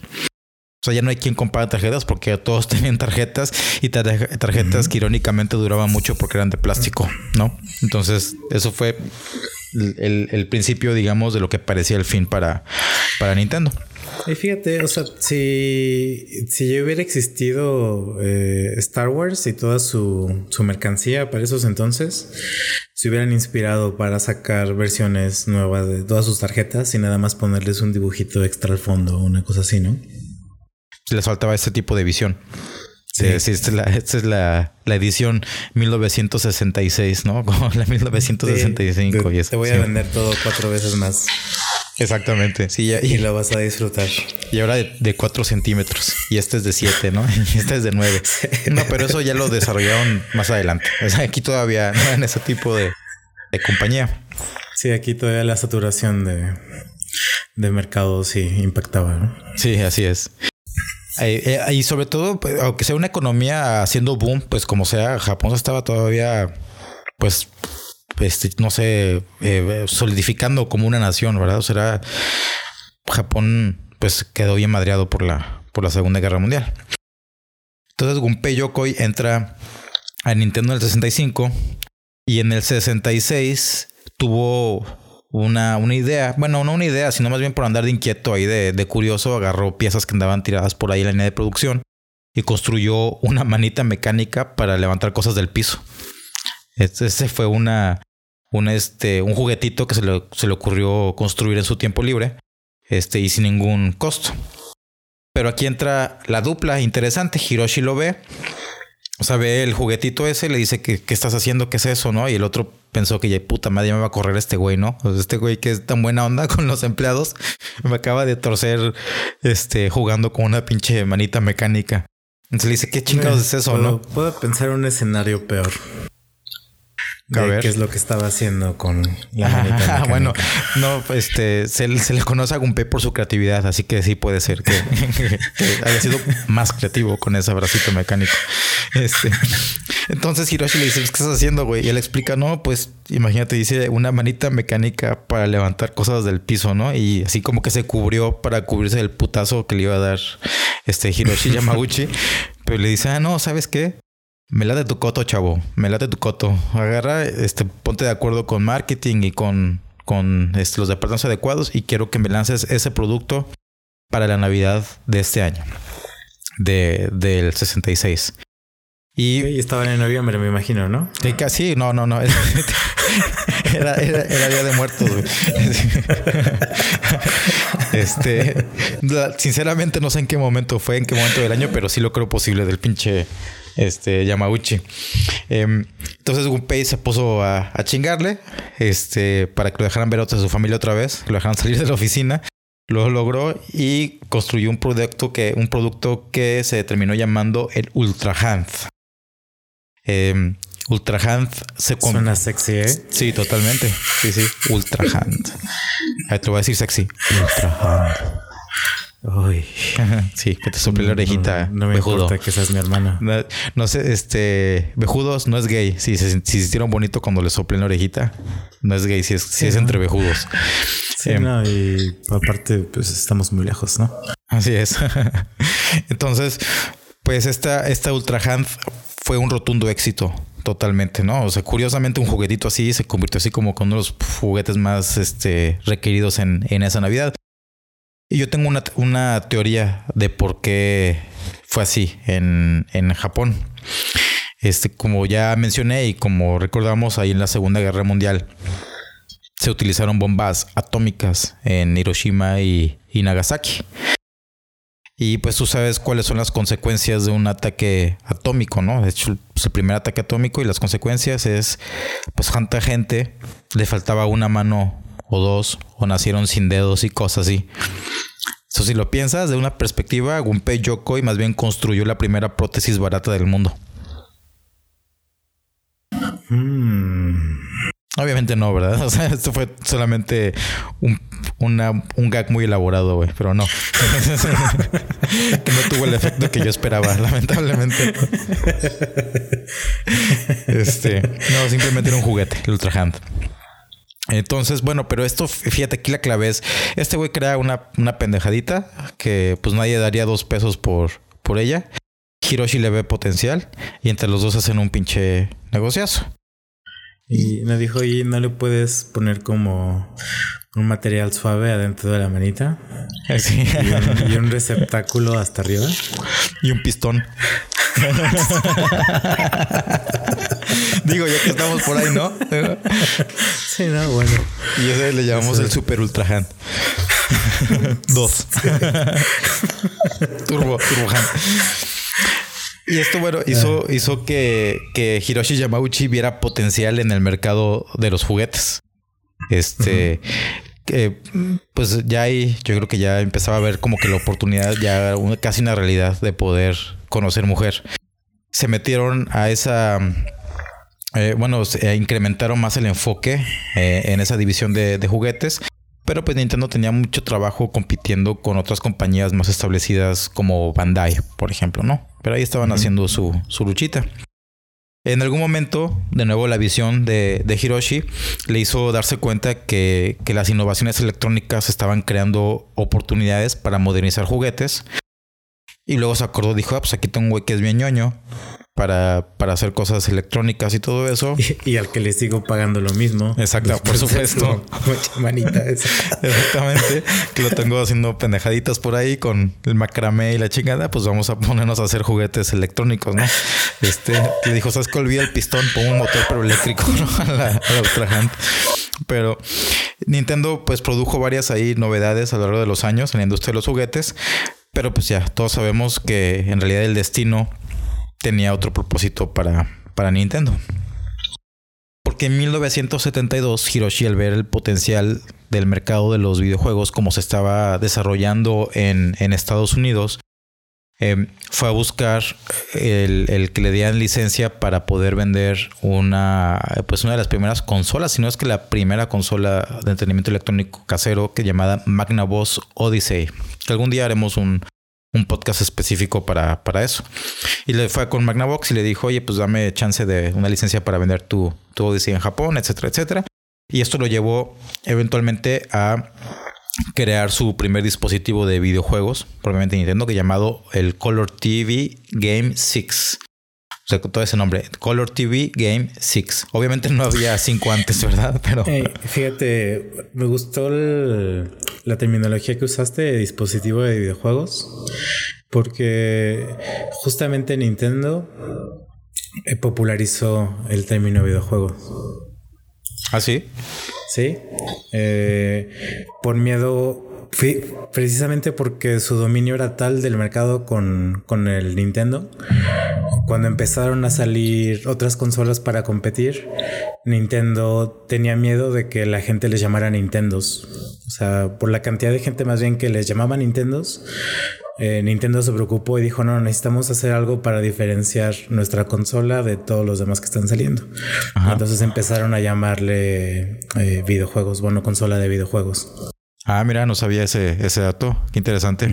O sea, ya no hay quien compara tarjetas porque todos (laughs) tenían tarjetas y tarjetas que irónicamente duraban mucho porque eran de plástico, ¿no? Entonces, eso fue el, el principio, digamos, de lo que parecía el fin para, para Nintendo. Y fíjate, o sea, si, si hubiera existido eh, Star Wars y toda su, su mercancía para esos entonces, se hubieran inspirado para sacar versiones nuevas de todas sus tarjetas y nada más ponerles un dibujito extra al fondo, una cosa así, ¿no? Les faltaba este tipo de visión. Sí, sí esta es, la, esta es la, la, edición 1966, ¿no? (laughs) Como la 1965. Sí, y te voy a vender todo cuatro veces más. Exactamente. Sí, ya, y, y, lo vas a disfrutar. Y ahora de, de 4 centímetros. Y este es de 7, ¿no? (laughs) Y este es de 9. Sí. No, pero eso ya lo desarrollaron más adelante. O sea, aquí todavía no en ese tipo de, de compañía. Sí, aquí todavía la saturación de, de mercado sí impactaba, ¿no? Sí, así es. Eh, eh, y sobre todo, pues, aunque sea una economía haciendo boom, pues como sea, Japón estaba todavía, pues, este, no sé, eh, solidificando como una nación, ¿verdad? O sea, Japón, pues quedó bien madreado por la, por la Segunda Guerra Mundial. Entonces, Gunpei Yokoi entra a Nintendo en el 65 y en el 66 tuvo una, una idea, bueno, no una idea, sino más bien por andar de inquieto ahí, de, de curioso, agarró piezas que andaban tiradas por ahí en la línea de producción y construyó una manita mecánica para levantar cosas del piso. Ese fue una, un, este, un juguetito que se le, se le ocurrió construir en su tiempo libre este, y sin ningún costo. Pero aquí entra la dupla interesante. Hiroshi lo ve o sea, ve el juguetito ese, le dice que qué estás haciendo, qué es eso, ¿no? Y el otro pensó que ya puta madre me va a correr este güey, ¿no? Este güey que es tan buena onda (laughs) con los empleados, me acaba de torcer este jugando con una pinche manita mecánica. Entonces le dice, ¿qué chingados es eso, puedo, no? Puedo pensar un escenario peor. De qué es lo que estaba haciendo con la manita. Bueno, no, este, se, se, le conoce a Gunpei por su creatividad, así que sí puede ser que, (laughs) haya sido más creativo con ese bracito mecánico. Este, entonces Hiroshi le dice, ¿qué estás haciendo, güey? Y él explica, no, pues imagínate, dice una manita mecánica para levantar cosas del piso, ¿no? Y así como que se cubrió para cubrirse del putazo que le iba a dar este Hiroshi Yamauchi. (laughs) Pero le dice, ah, no, ¿sabes qué? Me late tu coto, chavo. Me late tu coto. Agarra, este, ponte de acuerdo con marketing y con, con este, los departamentos adecuados y quiero que me lances ese producto para la Navidad de este año. De, del 66. Y, estaban en noviembre, me imagino, ¿no? Sí, casi, no, no, no. (laughs) Era, era, era día de muertos, güey. (laughs) Este, sinceramente no sé en qué momento fue, en qué momento del año, pero sí lo creo posible del pinche este Yamauchi. Eh, entonces Gunpei se puso a, a, chingarle, este, para que lo dejaran ver a su familia otra vez, que lo dejaran salir de la oficina. Lo logró y construyó un producto que, un producto que se terminó llamando el Ultra Hand. Eh, Ultra Hand se Suena sexy, ¿eh? Sí, totalmente. Sí, sí. Ultra Hand. Ahí te lo voy a decir sexy. Ultra Hand. Uy. (laughs) sí, que te sople la orejita. No, me importa que seas mi hermano. No, sé, este. Bejudos no es gay. Si se, si hicieron bonito cuando le soplen la orejita, no es gay, si es, si es entre bejudos. Sí, em, no, y aparte, pues estamos muy lejos, ¿no? Así es. (laughs) Entonces, pues esta, esta Ultra Hand fue un rotundo éxito totalmente, ¿no? O sea, curiosamente un juguetito así se convirtió así como con uno de los juguetes más este, requeridos en, en esa Navidad. Y yo tengo una, una teoría de por qué fue así en, en Japón. Este, como ya mencioné y como recordamos ahí en la Segunda Guerra Mundial, se utilizaron bombas atómicas en Hiroshima y, Nagasaki. Y pues tú sabes cuáles son las consecuencias de un ataque atómico, ¿no? De hecho, pues, el primer ataque atómico y las consecuencias es, pues, tanta gente le faltaba una mano o dos, o nacieron sin dedos y cosas así. Eso si lo piensas de una perspectiva, Gunpei Yokoi más bien construyó la primera prótesis barata del mundo. Hmm. Obviamente no, ¿verdad? (laughs) O sea, esto fue solamente un, un gag muy elaborado, güey, pero no. (laughs) que no tuvo el efecto que yo esperaba, (laughs) lamentablemente. este, no, simplemente era un juguete, el Ultra Hand. Entonces, bueno, pero esto, fíjate, aquí la clave es, este güey crea una, una pendejadita que pues nadie daría dos pesos por, por ella. Hiroshi le ve potencial y entre los dos hacen un pinche negociazo. Y me dijo, y no le puedes poner como un material suave adentro de la manita. (laughs) Y, un, receptáculo hasta arriba. Y un pistón. (laughs) (laughs) Digo, ya que estamos por ahí, ¿no? sí, no, bueno. Y ese le llamamos el Super Ultra Hand. (laughs) Dos. (laughs) turbo, Turbo Hand. Y esto, bueno, hizo, hizo que, que Hiroshi Yamauchi viera potencial en el mercado de los juguetes. Este, que pues ya ahí yo creo que ya empezaba a ver como que la oportunidad, ya casi una realidad de poder conocer mujer. Se metieron a esa, eh, bueno, incrementaron más el enfoque eh, en esa división de, de juguetes. Pero pues Nintendo tenía mucho trabajo compitiendo con otras compañías más establecidas como Bandai, por ejemplo, ¿no? Pero ahí estaban haciendo su, su luchita. En algún momento, de nuevo, la visión de, Hiroshi le hizo darse cuenta que, que, las innovaciones electrónicas estaban creando oportunidades para modernizar juguetes. Y luego se acordó, dijo, ah, pues aquí tengo un güey que es bien ñoño para, para hacer cosas electrónicas y todo eso. (laughs) Y, al que le sigo pagando lo mismo. Exacto, por supuesto. Manita (laughs) Exactamente. Que lo tengo haciendo pendejaditas por ahí con el macramé y la chingada. Pues vamos a ponernos a hacer juguetes electrónicos, ¿no? Este le dijo: ¿Sabes que olvida el pistón? Pongo un motor pero eléctrico, (laughs) ¿no? A la, a la Ultra Pero Nintendo, pues produjo varias ahí novedades a lo largo de los años en la industria de los juguetes. Pero pues ya, todos sabemos que en realidad el destino tenía otro propósito para, para Nintendo. Porque en 1972 Hiroshi al ver el potencial del mercado de los videojuegos como se estaba desarrollando en, Estados Unidos, em, fue a buscar el, que le dieran licencia para poder vender una, pues una de las primeras consolas, si no es que la primera consola de entretenimiento electrónico casero que llamada Magnavox Odyssey. Que algún día haremos un, un podcast específico para, para, eso. Y le fue con Magnavox y le dijo, oye, pues dame chance de una licencia para vender tu, tu Odyssey en Japón, etcétera, etcétera. Y esto lo llevó eventualmente a crear su primer dispositivo de videojuegos, probablemente Nintendo, que llamado el Color TV Game 6. O sea, con todo ese nombre, Color TV Game 6. Obviamente no había cinco antes, ¿verdad? Pero... fíjate, me gustó la terminología que usaste de dispositivo de videojuegos, porque justamente Nintendo eh, popularizó el término videojuego. ¿Ah, sí? Sí. Eh, por miedo precisamente porque su dominio era tal del mercado con, con, el Nintendo. Cuando empezaron a salir otras consolas para competir, Nintendo tenía miedo de que la gente les llamara Nintendos. O sea, por la cantidad de gente más bien que les llamaba Nintendos, eh, Nintendo se preocupó y dijo, no, necesitamos hacer algo para diferenciar nuestra consola de todos los demás que están saliendo. Entonces empezaron a llamarle eh, videojuegos, bueno, consola de videojuegos. Ah, mira, no sabía ese, ese dato. Qué interesante.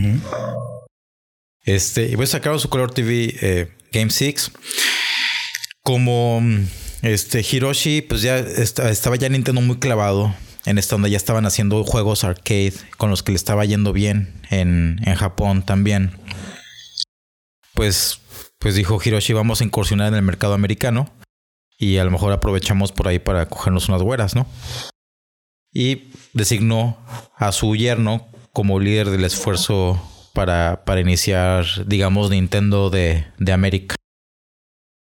Este, y pues sacaron su Color TV eh, Game 6. Como este Hiroshi, pues ya estaba ya Nintendo muy clavado en esta onda. Ya estaban haciendo juegos arcade con los que le estaba yendo bien en, en Japón también. Pues, pues dijo Hiroshi, vamos a incursionar en el mercado americano y a lo mejor aprovechamos por ahí para cogernos unas güeras, ¿no? Y designó a su yerno como líder del esfuerzo para, para iniciar, digamos, Nintendo de, de América.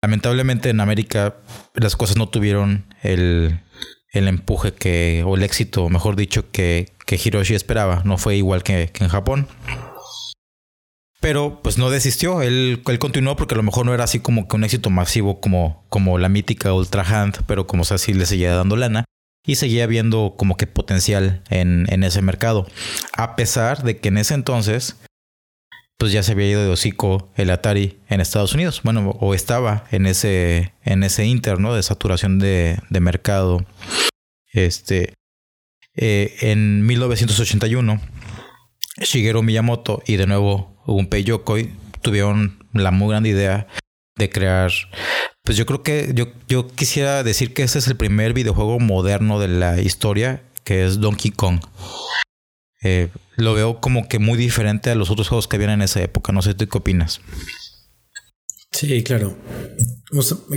Lamentablemente en América las cosas no tuvieron el, el empuje que, o el éxito, mejor dicho, que, que Hiroshi esperaba. No fue igual que, que, en Japón. Pero pues no desistió, él, él continuó porque a lo mejor no era así como que un éxito masivo como, como la mítica Ultra Hand, pero como sea, sí le seguía dando lana y seguía viendo como que potencial en, en ese mercado. A pesar de que en ese entonces pues ya se había ido de hocico el Atari en Estados Unidos. Bueno, o estaba en ese, en ese inter, De saturación de, de mercado. Este, eh, en 1981, Shigeru Miyamoto y de nuevo Gunpei Yokoi tuvieron la muy grande idea de crear. Pues yo creo que yo, yo quisiera decir que ese es el primer videojuego moderno de la historia, que es Donkey Kong. Eh, lo veo como que muy diferente a los otros juegos que habían en esa época. No sé tú qué opinas. Sí, claro.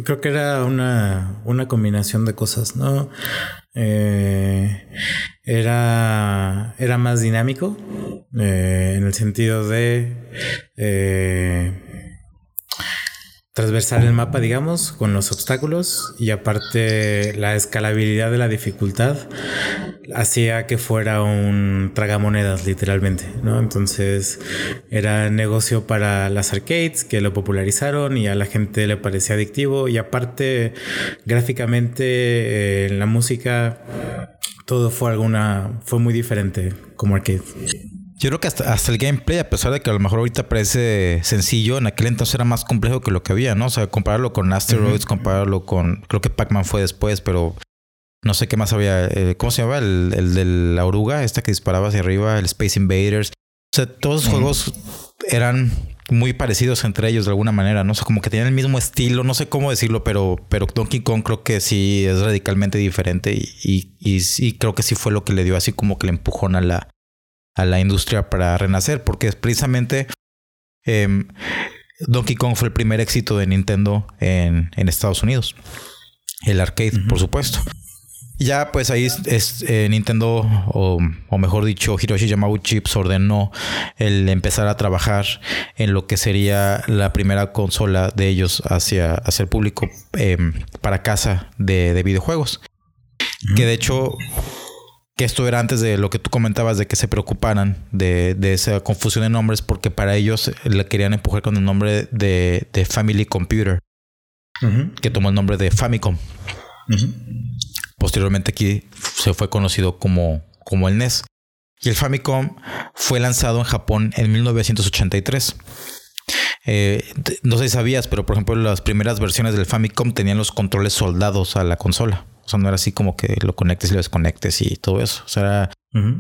creo que era una, una combinación de cosas, ¿no? Eh, era, era más dinámico eh, en el sentido de transversar el mapa, digamos, con los obstáculos y aparte la escalabilidad de la dificultad hacía que fuera un tragamonedas literalmente, ¿no? Entonces era negocio para las arcades que lo popularizaron y a la gente le parecía adictivo y aparte gráficamente eh, en la música todo fue alguna fue muy diferente como arcade. Yo creo que hasta, hasta, el gameplay, a pesar de que a lo mejor ahorita parece sencillo, en aquel entonces era más complejo que lo que había, ¿no? O sea, compararlo con Asteroids, compararlo con. Creo que Pac-Man fue después, pero no sé qué más había. Eh, ¿Cómo se llama? El, el, de la oruga, esta que disparaba hacia arriba, el Space Invaders. O sea, todos los juegos eran muy parecidos entre ellos de alguna manera, ¿no? O sea, como que tenían el mismo estilo, no sé cómo decirlo, pero, pero Donkey Kong creo que sí es radicalmente diferente y, y, y, y creo que sí fue lo que le dio así como que le empujón a la, a la industria para renacer, porque es precisamente em, Donkey Kong fue el primer éxito de Nintendo en, en Estados Unidos. El arcade, por supuesto. Ya pues ahí es, eh, Nintendo, o, o, mejor dicho, Hiroshi Yamauchi pues, ordenó el empezar a trabajar en lo que sería la primera consola de ellos hacia, hacia el público em, para casa de, de videojuegos. Que de hecho que esto era antes de lo que tú comentabas de que se preocuparan de, esa confusión de nombres porque para ellos le querían empujar con el nombre de, Family Computer que tomó el nombre de Famicom. Posteriormente aquí se fue conocido como, como el NES y el Famicom fue lanzado en Japón en 1983 eh, no sé si sabías, pero por ejemplo las primeras versiones del Famicom tenían los controles soldados a la consola. O sea, no era así como que lo conectes y lo desconectes y todo eso. O sea, era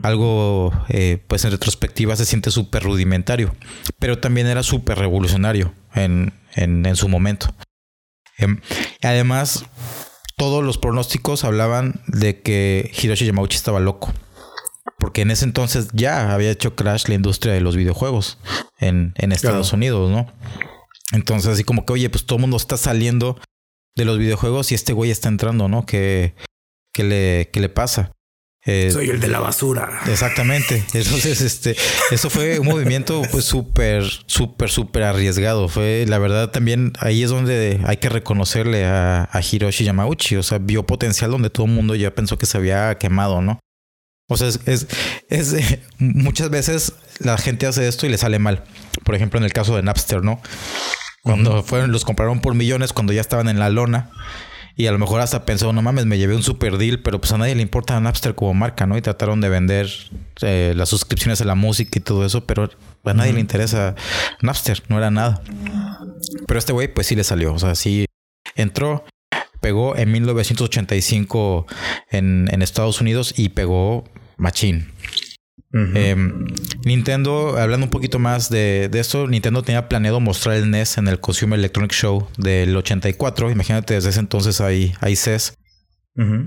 algo, eh, pues en retrospectiva se siente súper rudimentario, pero también era súper revolucionario en, en, su momento. Em, además, todos los pronósticos hablaban de que Hiroshi Yamauchi estaba loco. Porque en ese entonces ya había hecho crash la industria de los videojuegos en, en Estados Unidos, ¿no? Entonces, así como que, oye, pues todo el mundo está saliendo de los videojuegos y este güey está entrando, ¿no? ¿Qué, qué, le, qué le pasa? Eh, Soy el de la basura. Exactamente. (laughs) Entonces, este, eso fue un movimiento pues súper, súper, súper arriesgado. Fue, la verdad, también ahí es donde hay que reconocerle a, a Hiroshi Yamauchi. O sea, vio potencial donde todo el mundo ya pensó que se había quemado, ¿no? O sea, es, es, es (laughs) muchas veces la gente hace esto y le sale mal. Por ejemplo, en el caso de Napster, ¿no? Cuando fueron, los compraron por millones cuando ya estaban en la lona. Y a lo mejor hasta pensó, no mames, me llevé un super deal, pero pues a nadie le importa a Napster como marca, ¿no? Y trataron de vender eh, las suscripciones a la música y todo eso, pero a nadie le interesa Napster, no era nada. Pero este güey, pues sí le salió, o sea, sí entró, pegó en 1985 en, en Estados Unidos y pegó machín. Em, Nintendo, hablando un poquito más de, de, esto, Nintendo tenía planeado mostrar el NES en el Consumer Electronic Show del 84. Imagínate, desde ese entonces hay, hay CES.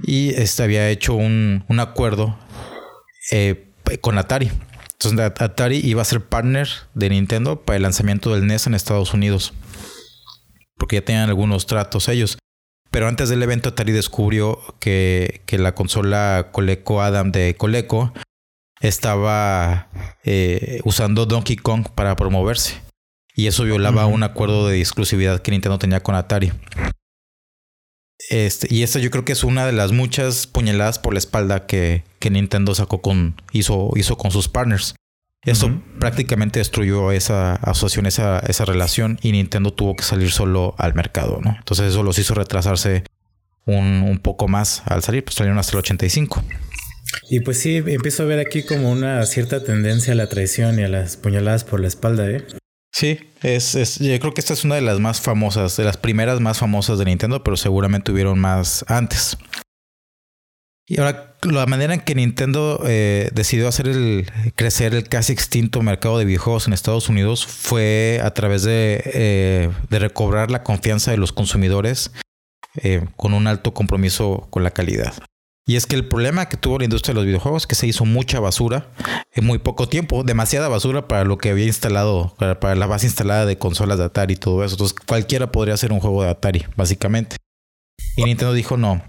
Y este había hecho un, un acuerdo eh, con Atari. Entonces Atari iba a ser partner de Nintendo para el lanzamiento del NES en Estados Unidos. Porque ya tenían algunos tratos ellos. Pero antes del evento Atari descubrió que, que la consola Coleco Adam de Coleco estaba eh, usando Donkey Kong para promoverse. Y eso violaba un acuerdo de exclusividad que Nintendo tenía con Atari. Este, y esta yo creo que es una de las muchas puñaladas por la espalda que, que Nintendo sacó con, hizo, hizo con sus partners. Eso prácticamente destruyó esa asociación, esa, esa relación y Nintendo tuvo que salir solo al mercado, ¿no? Entonces eso los hizo retrasarse un, un poco más al salir, pues salieron hasta el 85. Y pues sí, empiezo a ver aquí como una cierta tendencia a la traición y a las puñaladas por la espalda, ¿eh? Sí, es, es, yo creo que esta es una de las más famosas, de las primeras más famosas de Nintendo, pero seguramente hubieron más antes. Y ahora, la manera en que Nintendo eh, decidió hacer crecer el casi extinto mercado de videojuegos en Estados Unidos fue a través de, eh, recobrar la confianza de los consumidores eh, con un alto compromiso con la calidad. Y es que el problema que tuvo la industria de los videojuegos es que se hizo mucha basura en muy poco tiempo, demasiada basura para lo que había instalado, para, la base instalada de consolas de Atari y todo eso. Entonces cualquiera podría hacer un juego de Atari, básicamente. Y Nintendo dijo no.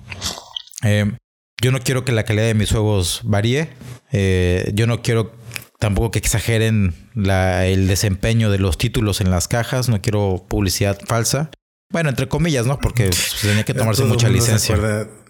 Yo no quiero que la calidad de mis juegos varíe. Eh, yo no quiero tampoco que exageren el desempeño de los títulos en las cajas. No quiero publicidad falsa. Bueno, entre comillas, ¿no? Porque pues, tenía que tomarse mucha licencia.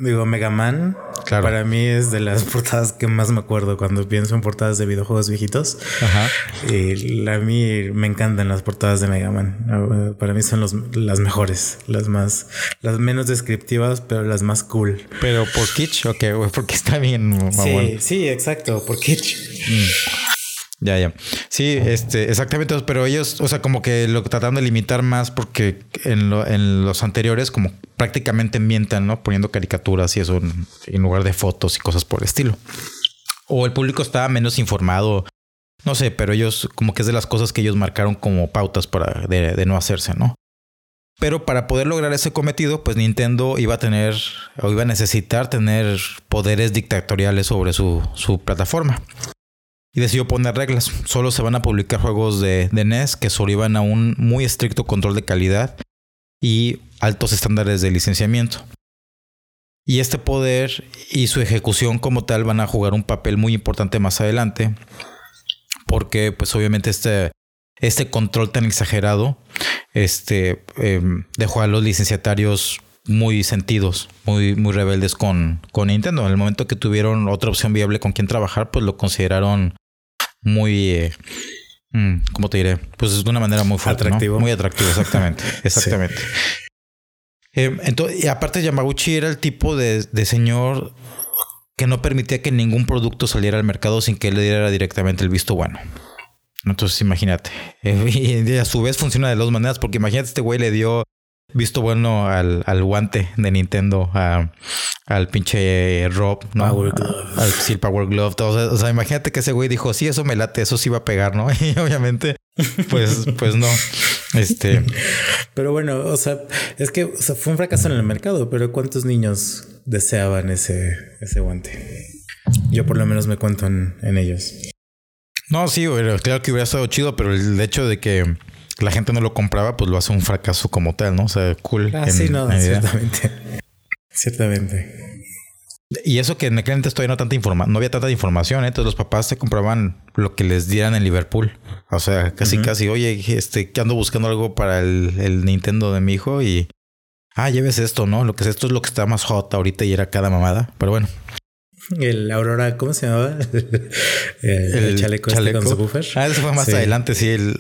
Digo, Mega Man, claro. para mí es de las (laughs) portadas que más me acuerdo cuando pienso en portadas de videojuegos viejitos. Ajá. Y a mí me encantan las portadas de Mega Man. Para mí son los, las mejores, las más, las menos descriptivas, pero las más cool. Pero por kitsch, ok, porque está bien. Sí, sí, exacto, por kitsch. Mm. Ya, ya. Sí, este, exactamente. Pero ellos, o sea, como que lo tratan de limitar más porque en, en los anteriores, como prácticamente mientan, ¿no? Poniendo caricaturas y eso en, lugar de fotos y cosas por el estilo. O el público estaba menos informado. No sé, pero ellos, como que es de las cosas que ellos marcaron como pautas para de, de no hacerse, ¿no? Pero para poder lograr ese cometido, pues Nintendo iba a tener o iba a necesitar tener poderes dictatoriales sobre su, su plataforma y decidió poner reglas. Solo se van a publicar juegos de, NES que iban a un muy estricto control de calidad y altos estándares de licenciamiento. Y este poder y su ejecución como tal van a jugar un papel muy importante más adelante. Porque pues obviamente este, este control tan exagerado este, em, dejó a los licenciatarios muy sentidos, muy, muy rebeldes con, con Nintendo. En el momento que tuvieron otra opción viable con quien trabajar, pues lo consideraron muy, eh, ¿cómo te diré? Pues de una manera muy fuerte. Atractivo. Muy atractivo, exactamente. (laughs) Exactamente. Eh, entonces, y aparte Yamaguchi era el tipo de, señor que no permitía que ningún producto saliera al mercado sin que le diera directamente el visto bueno. Entonces imagínate. (laughs) Y a su vez funciona de dos maneras, porque imagínate, este güey le dio visto bueno al, al guante de Nintendo, al pinche Rob, ¿no? Power Glove. Al, sí, Power Glove. O sea, imagínate que ese güey dijo, sí, eso me late, eso sí va a pegar, ¿no? (laughs) Y obviamente, pues, pues no. Este. Pero bueno, o sea, es que fue un fracaso en el mercado, pero ¿cuántos niños deseaban ese, ese guante? Yo por lo menos me cuento en, en ellos. No, sí, claro que hubiera estado chido, pero el hecho de que la gente no lo compraba, pues lo hace un fracaso como tal, ¿no? O sea, cool. Ah, sí, no, ciertamente. (laughs) Ciertamente. Y eso que en aquel entonces todavía no, tanta informa no había tanta información, ¿eh? entonces los papás se compraban lo que les dieran en Liverpool. O sea, casi casi, oye, este, que ando buscando algo para el, el, Nintendo de mi hijo y ah, lleves esto, ¿no? Lo que es esto es lo que está más hot ahorita y era cada mamada. Pero bueno, el Aurora, ¿cómo se llamaba? (laughs) el, chaleco, Este con subwoofer. Ah, eso fue más adelante, sí. El,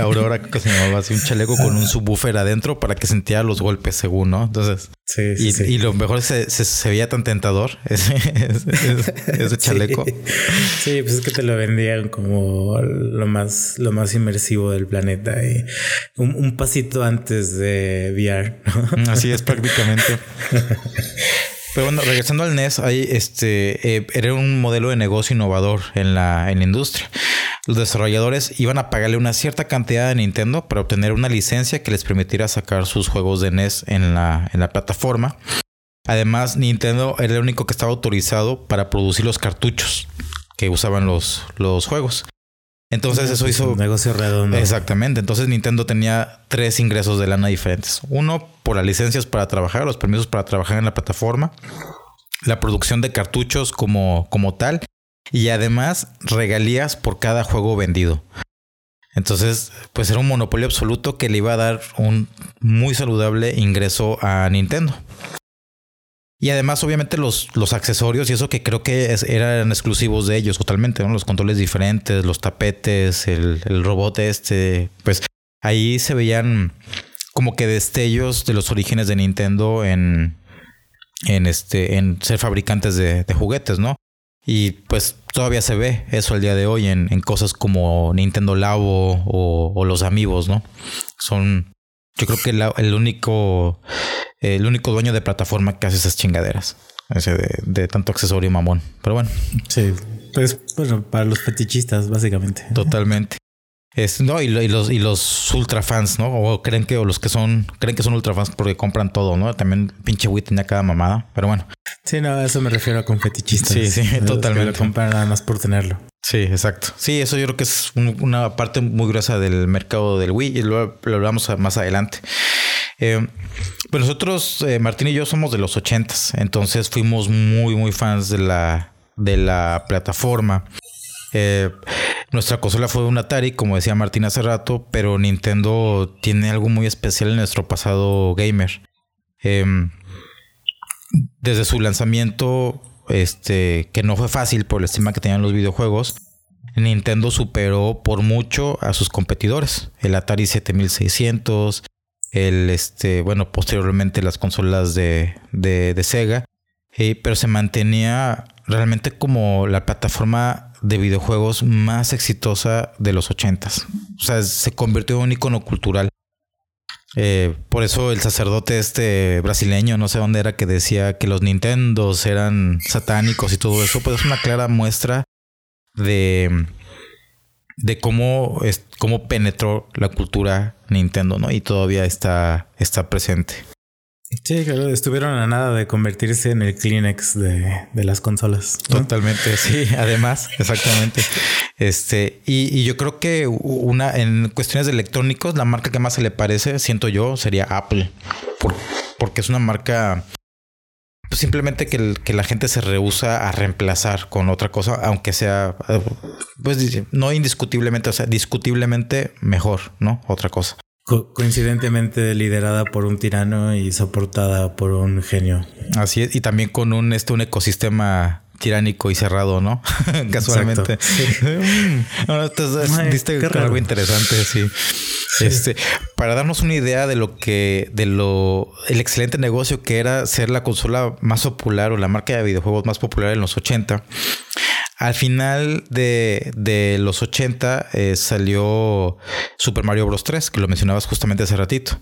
Aurora, ¿cómo se llamaba? Así un chaleco con un subwoofer adentro para que sintiera los golpes, según, ¿no? Entonces. Sí, sí, y, y lo mejor se, se, veía tan tentador (laughs) ese, ese, (laughs) chaleco. Sí. pues es que te lo vendían como lo más, lo más inmersivo del planeta y un, un pasito antes de VR. Así es prácticamente. Pero bueno, regresando al NES, este eh, era un modelo de negocio innovador en la, en la industria. Los desarrolladores iban a pagarle una cierta cantidad a Nintendo para obtener una licencia que les permitiera sacar sus juegos de NES en la, en la plataforma. Además, Nintendo era el único que estaba autorizado para producir los cartuchos que usaban los, los juegos. Entonces eso hizo... Un negocio redondo. Exactamente. Entonces Nintendo tenía tres ingresos de lana diferentes. Uno por las licencias para trabajar, los permisos para trabajar en la plataforma, la producción de cartuchos como, como tal y además regalías por cada juego vendido. Entonces, pues era un monopolio absoluto que le iba a dar un muy saludable ingreso a Nintendo. Y además, obviamente, los, los accesorios y eso que creo que eran exclusivos de ellos totalmente, ¿no? Los controles diferentes, los tapetes, el, el robot este, pues ahí se veían como que destellos de los orígenes de Nintendo en, en este, en ser fabricantes de, juguetes, ¿no? Y pues todavía se ve eso al día de hoy en, en cosas como Nintendo Labo o, los amigos, ¿no? Son, yo creo que la, el único el único dueño de plataforma que hace esas chingaderas. Ese de, de tanto accesorio mamón. Pero bueno. Sí, pues bueno, para los fetichistas, básicamente. Totalmente. Es, no, y, y, los, y los ultra fans, ¿no? O creen que, o los que son, creen que son ultra fans porque compran todo, ¿no? También pinche Wii tenía cada mamada, pero bueno. Sí, no, a eso me refiero con fetichistas. Sí, sí, totalmente. Que lo compran nada más por tenerlo. Sí, exacto. Sí, eso yo creo que es un, una parte muy gruesa del mercado del Wii y lo, lo hablamos más adelante. Eh, pues nosotros, eh, Martín y yo somos de los ochentas, entonces fuimos muy, muy fans de la, de la plataforma. Eh, nuestra consola fue un Atari, como decía Martín hace rato, pero Nintendo tiene algo muy especial en nuestro pasado gamer. Eh, desde su lanzamiento, este, que no fue fácil por la estima que tenían los videojuegos, Nintendo superó por mucho a sus competidores. El Atari 7600, el este, bueno, posteriormente las consolas de, de, de Sega, eh, pero se mantenía realmente como la plataforma de videojuegos más exitosa de los ochentas. O sea, se convirtió en un icono cultural. Eh, por eso el sacerdote este brasileño, no sé dónde era, que decía que los Nintendos eran satánicos y todo eso, pues es una clara muestra de, de cómo, es, cómo penetró la cultura Nintendo, ¿no? Y todavía está, está presente. Sí, claro, estuvieron a nada de convertirse en el Kleenex de, de las consolas. ¿no? Totalmente, sí, (laughs) además, exactamente. Este, y, y, yo creo que una, en cuestiones de electrónicos, la marca que más se le parece, siento yo, sería Apple. Por, porque es una marca pues simplemente que, el, que, la gente se rehúsa a reemplazar con otra cosa, aunque sea, pues no indiscutiblemente, o sea, discutiblemente mejor, ¿no? Otra cosa. Co coincidentemente liderada por un tirano y soportada por un genio. Así es, y también con un, este, un ecosistema tiránico y cerrado, ¿no? (laughs) Casualmente. (laughs) Ahora te diste algo interesante, sí. sí. Este, para darnos una idea de lo que, de lo, el excelente negocio que era ser la consola más popular o la marca de videojuegos más popular en los 80. Al final de, de los 80 eh, salió Super Mario Bros. 3, que lo mencionabas justamente hace ratito.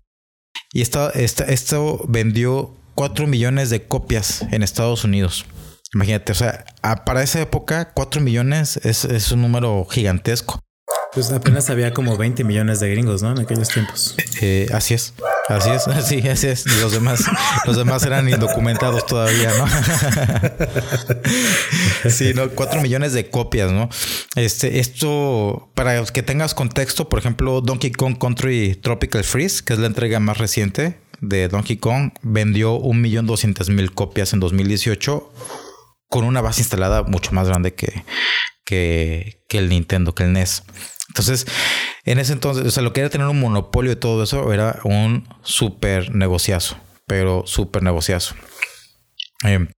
Y esta, esta, esto vendió 4 millones de copias en Estados Unidos. Imagínate, o sea, para esa época, 4 millones es, es, un número gigantesco. Pues apenas había como 20 millones de gringos, ¿no? En aquellos tiempos. Eh, así es. Así es, (laughs) sí, así es. Los demás, los demás eran indocumentados todavía, ¿no? (laughs) sí, ¿no? Cuatro millones de copias, ¿no? Este, esto, para que tengas contexto, por ejemplo, Donkey Kong Country Tropical Freeze, que es la entrega más reciente de Donkey Kong, vendió un millón doscientas mil copias en 2018 con una base instalada mucho más grande que, que, que el Nintendo, que el NES. Entonces, en ese entonces, o sea, lo que era tener un monopolio de todo eso era un súper negociazo, pero súper negociazo. Eh,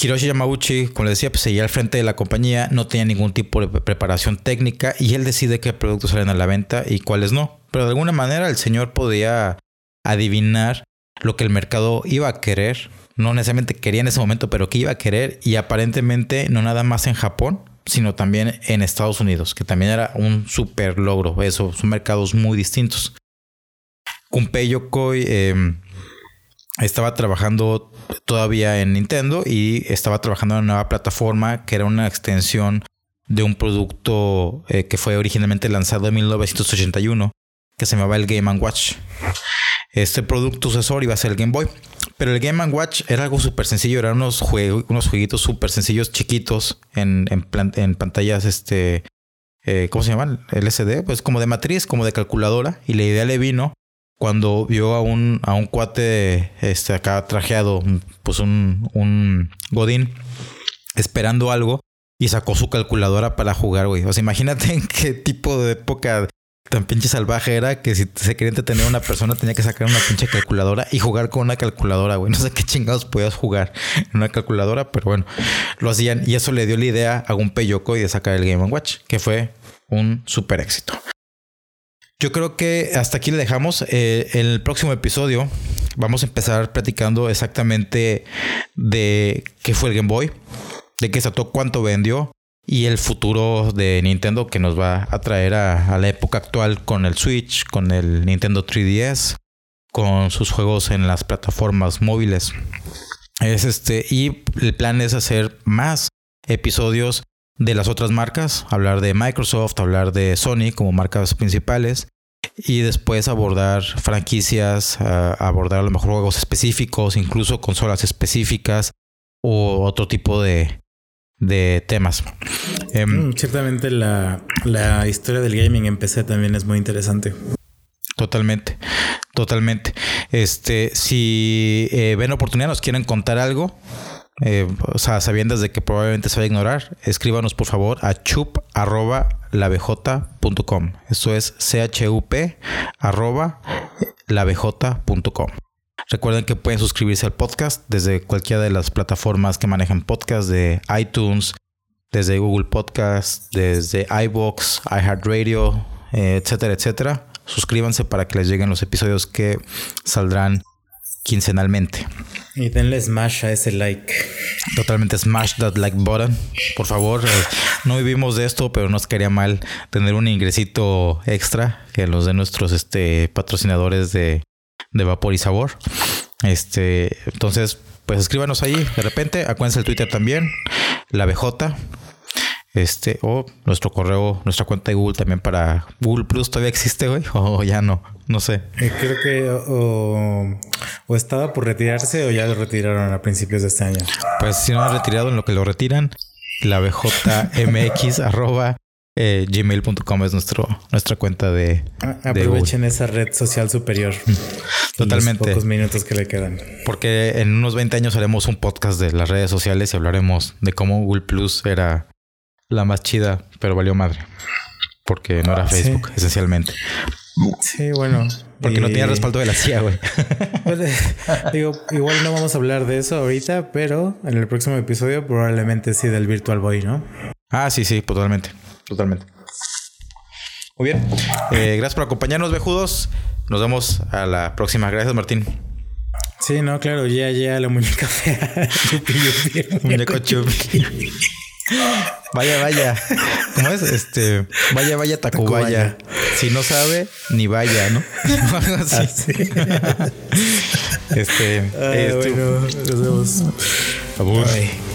Hiroshi Yamauchi, como le decía, pues seguía al frente de la compañía, no tenía ningún tipo de preparación técnica y él decide qué productos salen a la venta y cuáles no. Pero de alguna manera el señor podía adivinar lo que el mercado iba a querer no necesariamente quería en ese momento, pero que iba a querer y aparentemente no nada más en Japón, sino también en Estados Unidos, que también era un super logro. Eso son mercados muy distintos. Yokoi eh, estaba trabajando todavía en Nintendo y estaba trabajando en una nueva plataforma que era una extensión de un producto eh, que fue originalmente lanzado en 1981 que se llamaba el Game Watch. Este producto sucesor iba a ser el Game Boy. Pero el Game Watch era algo súper sencillo, eran unos, juegos, unos jueguitos súper sencillos, chiquitos, en, en, pantallas, este, eh, ¿cómo se llaman? LCD, pues como de matriz, como de calculadora. Y la idea le vino cuando vio a un, a un cuate este, acá trajeado, pues un, un Godín, esperando algo y sacó su calculadora para jugar, güey. O sea, imagínate (laughs) en qué tipo de época tan pinche salvaje era que si se quería entretener a una persona tenía que sacar una pinche calculadora y jugar con una calculadora, güey. No sé qué chingados podías jugar en una calculadora, pero bueno, lo hacían y eso le dio la idea a un peyoco y de sacar el Game Watch, que fue un super éxito. Yo creo que hasta aquí le dejamos. Eh, en el próximo episodio vamos a empezar platicando exactamente de qué fue el Game Boy, de qué trató, cuánto vendió, y el futuro de Nintendo que nos va a traer a, la época actual con el Switch, con el Nintendo 3DS, con sus juegos en las plataformas móviles. Es este, y el plan es hacer más episodios de las otras marcas, hablar de Microsoft, hablar de Sony como marcas principales y después abordar franquicias, abordar a lo mejor juegos específicos, incluso consolas específicas o otro tipo de, de temas. Em, mm, ciertamente la, historia del gaming en PC también es muy interesante. Totalmente, totalmente. Este, si eh, ven oportunidad, nos quieren contar algo, eh, o sea, sabiendo de que probablemente se va a ignorar, escríbanos por favor a chup Esto es chup arroba labj.com. Recuerden que pueden suscribirse al podcast desde cualquiera de las plataformas que manejan podcast, de iTunes, desde Google Podcast, desde iBox, iHeartRadio, eh, etcétera, etcétera. Suscríbanse para que les lleguen los episodios que saldrán quincenalmente. Y denle smash a ese like. Totalmente smash that like button. Por favor, eh, no vivimos de esto, pero nos quería mal tener un ingresito extra que los de nuestros este, patrocinadores de de vapor y sabor. Este, entonces, pues escríbanos ahí de repente. Acuérdense el Twitter también, la BJ. Este, o nuestro correo, nuestra cuenta de Google también para Google Plus todavía existe, güey, (laughs) o ya no, no sé. Eh, creo que o, estaba por retirarse o ya lo retiraron a principios de este año. Pues si no lo retirado en lo que lo retiran, la BJMX (laughs) arroba eh, gmail.com es nuestro, nuestra cuenta de. aprovechen esa red social superior. Totalmente. Los pocos minutos que le quedan. Porque en unos 20 años haremos un podcast de las redes sociales y hablaremos de cómo Google Plus era la más chida, pero valió madre. Porque no era Facebook, esencialmente. Sí, bueno. Porque no tenía respaldo de la CIA, güey. (laughs) Pues, digo, igual no vamos a hablar de eso ahorita, pero en el próximo episodio probablemente sí del Virtual Boy, ¿no? Ah, sí, sí, totalmente. Totalmente. Muy bien. Eh, gracias por acompañarnos, vejudos. Nos vemos a la próxima. Gracias, Martín. Sí, no, claro, ya, ya, la muñeca fea. (laughs) Muñeco chupi. Vaya, vaya. ¿Cómo es? Este, vaya, vaya, Tacubaya. Si no sabe, ni vaya, ¿no? (laughs) Así. Ah, (laughs) este, este. Bueno, nos vemos. Bye.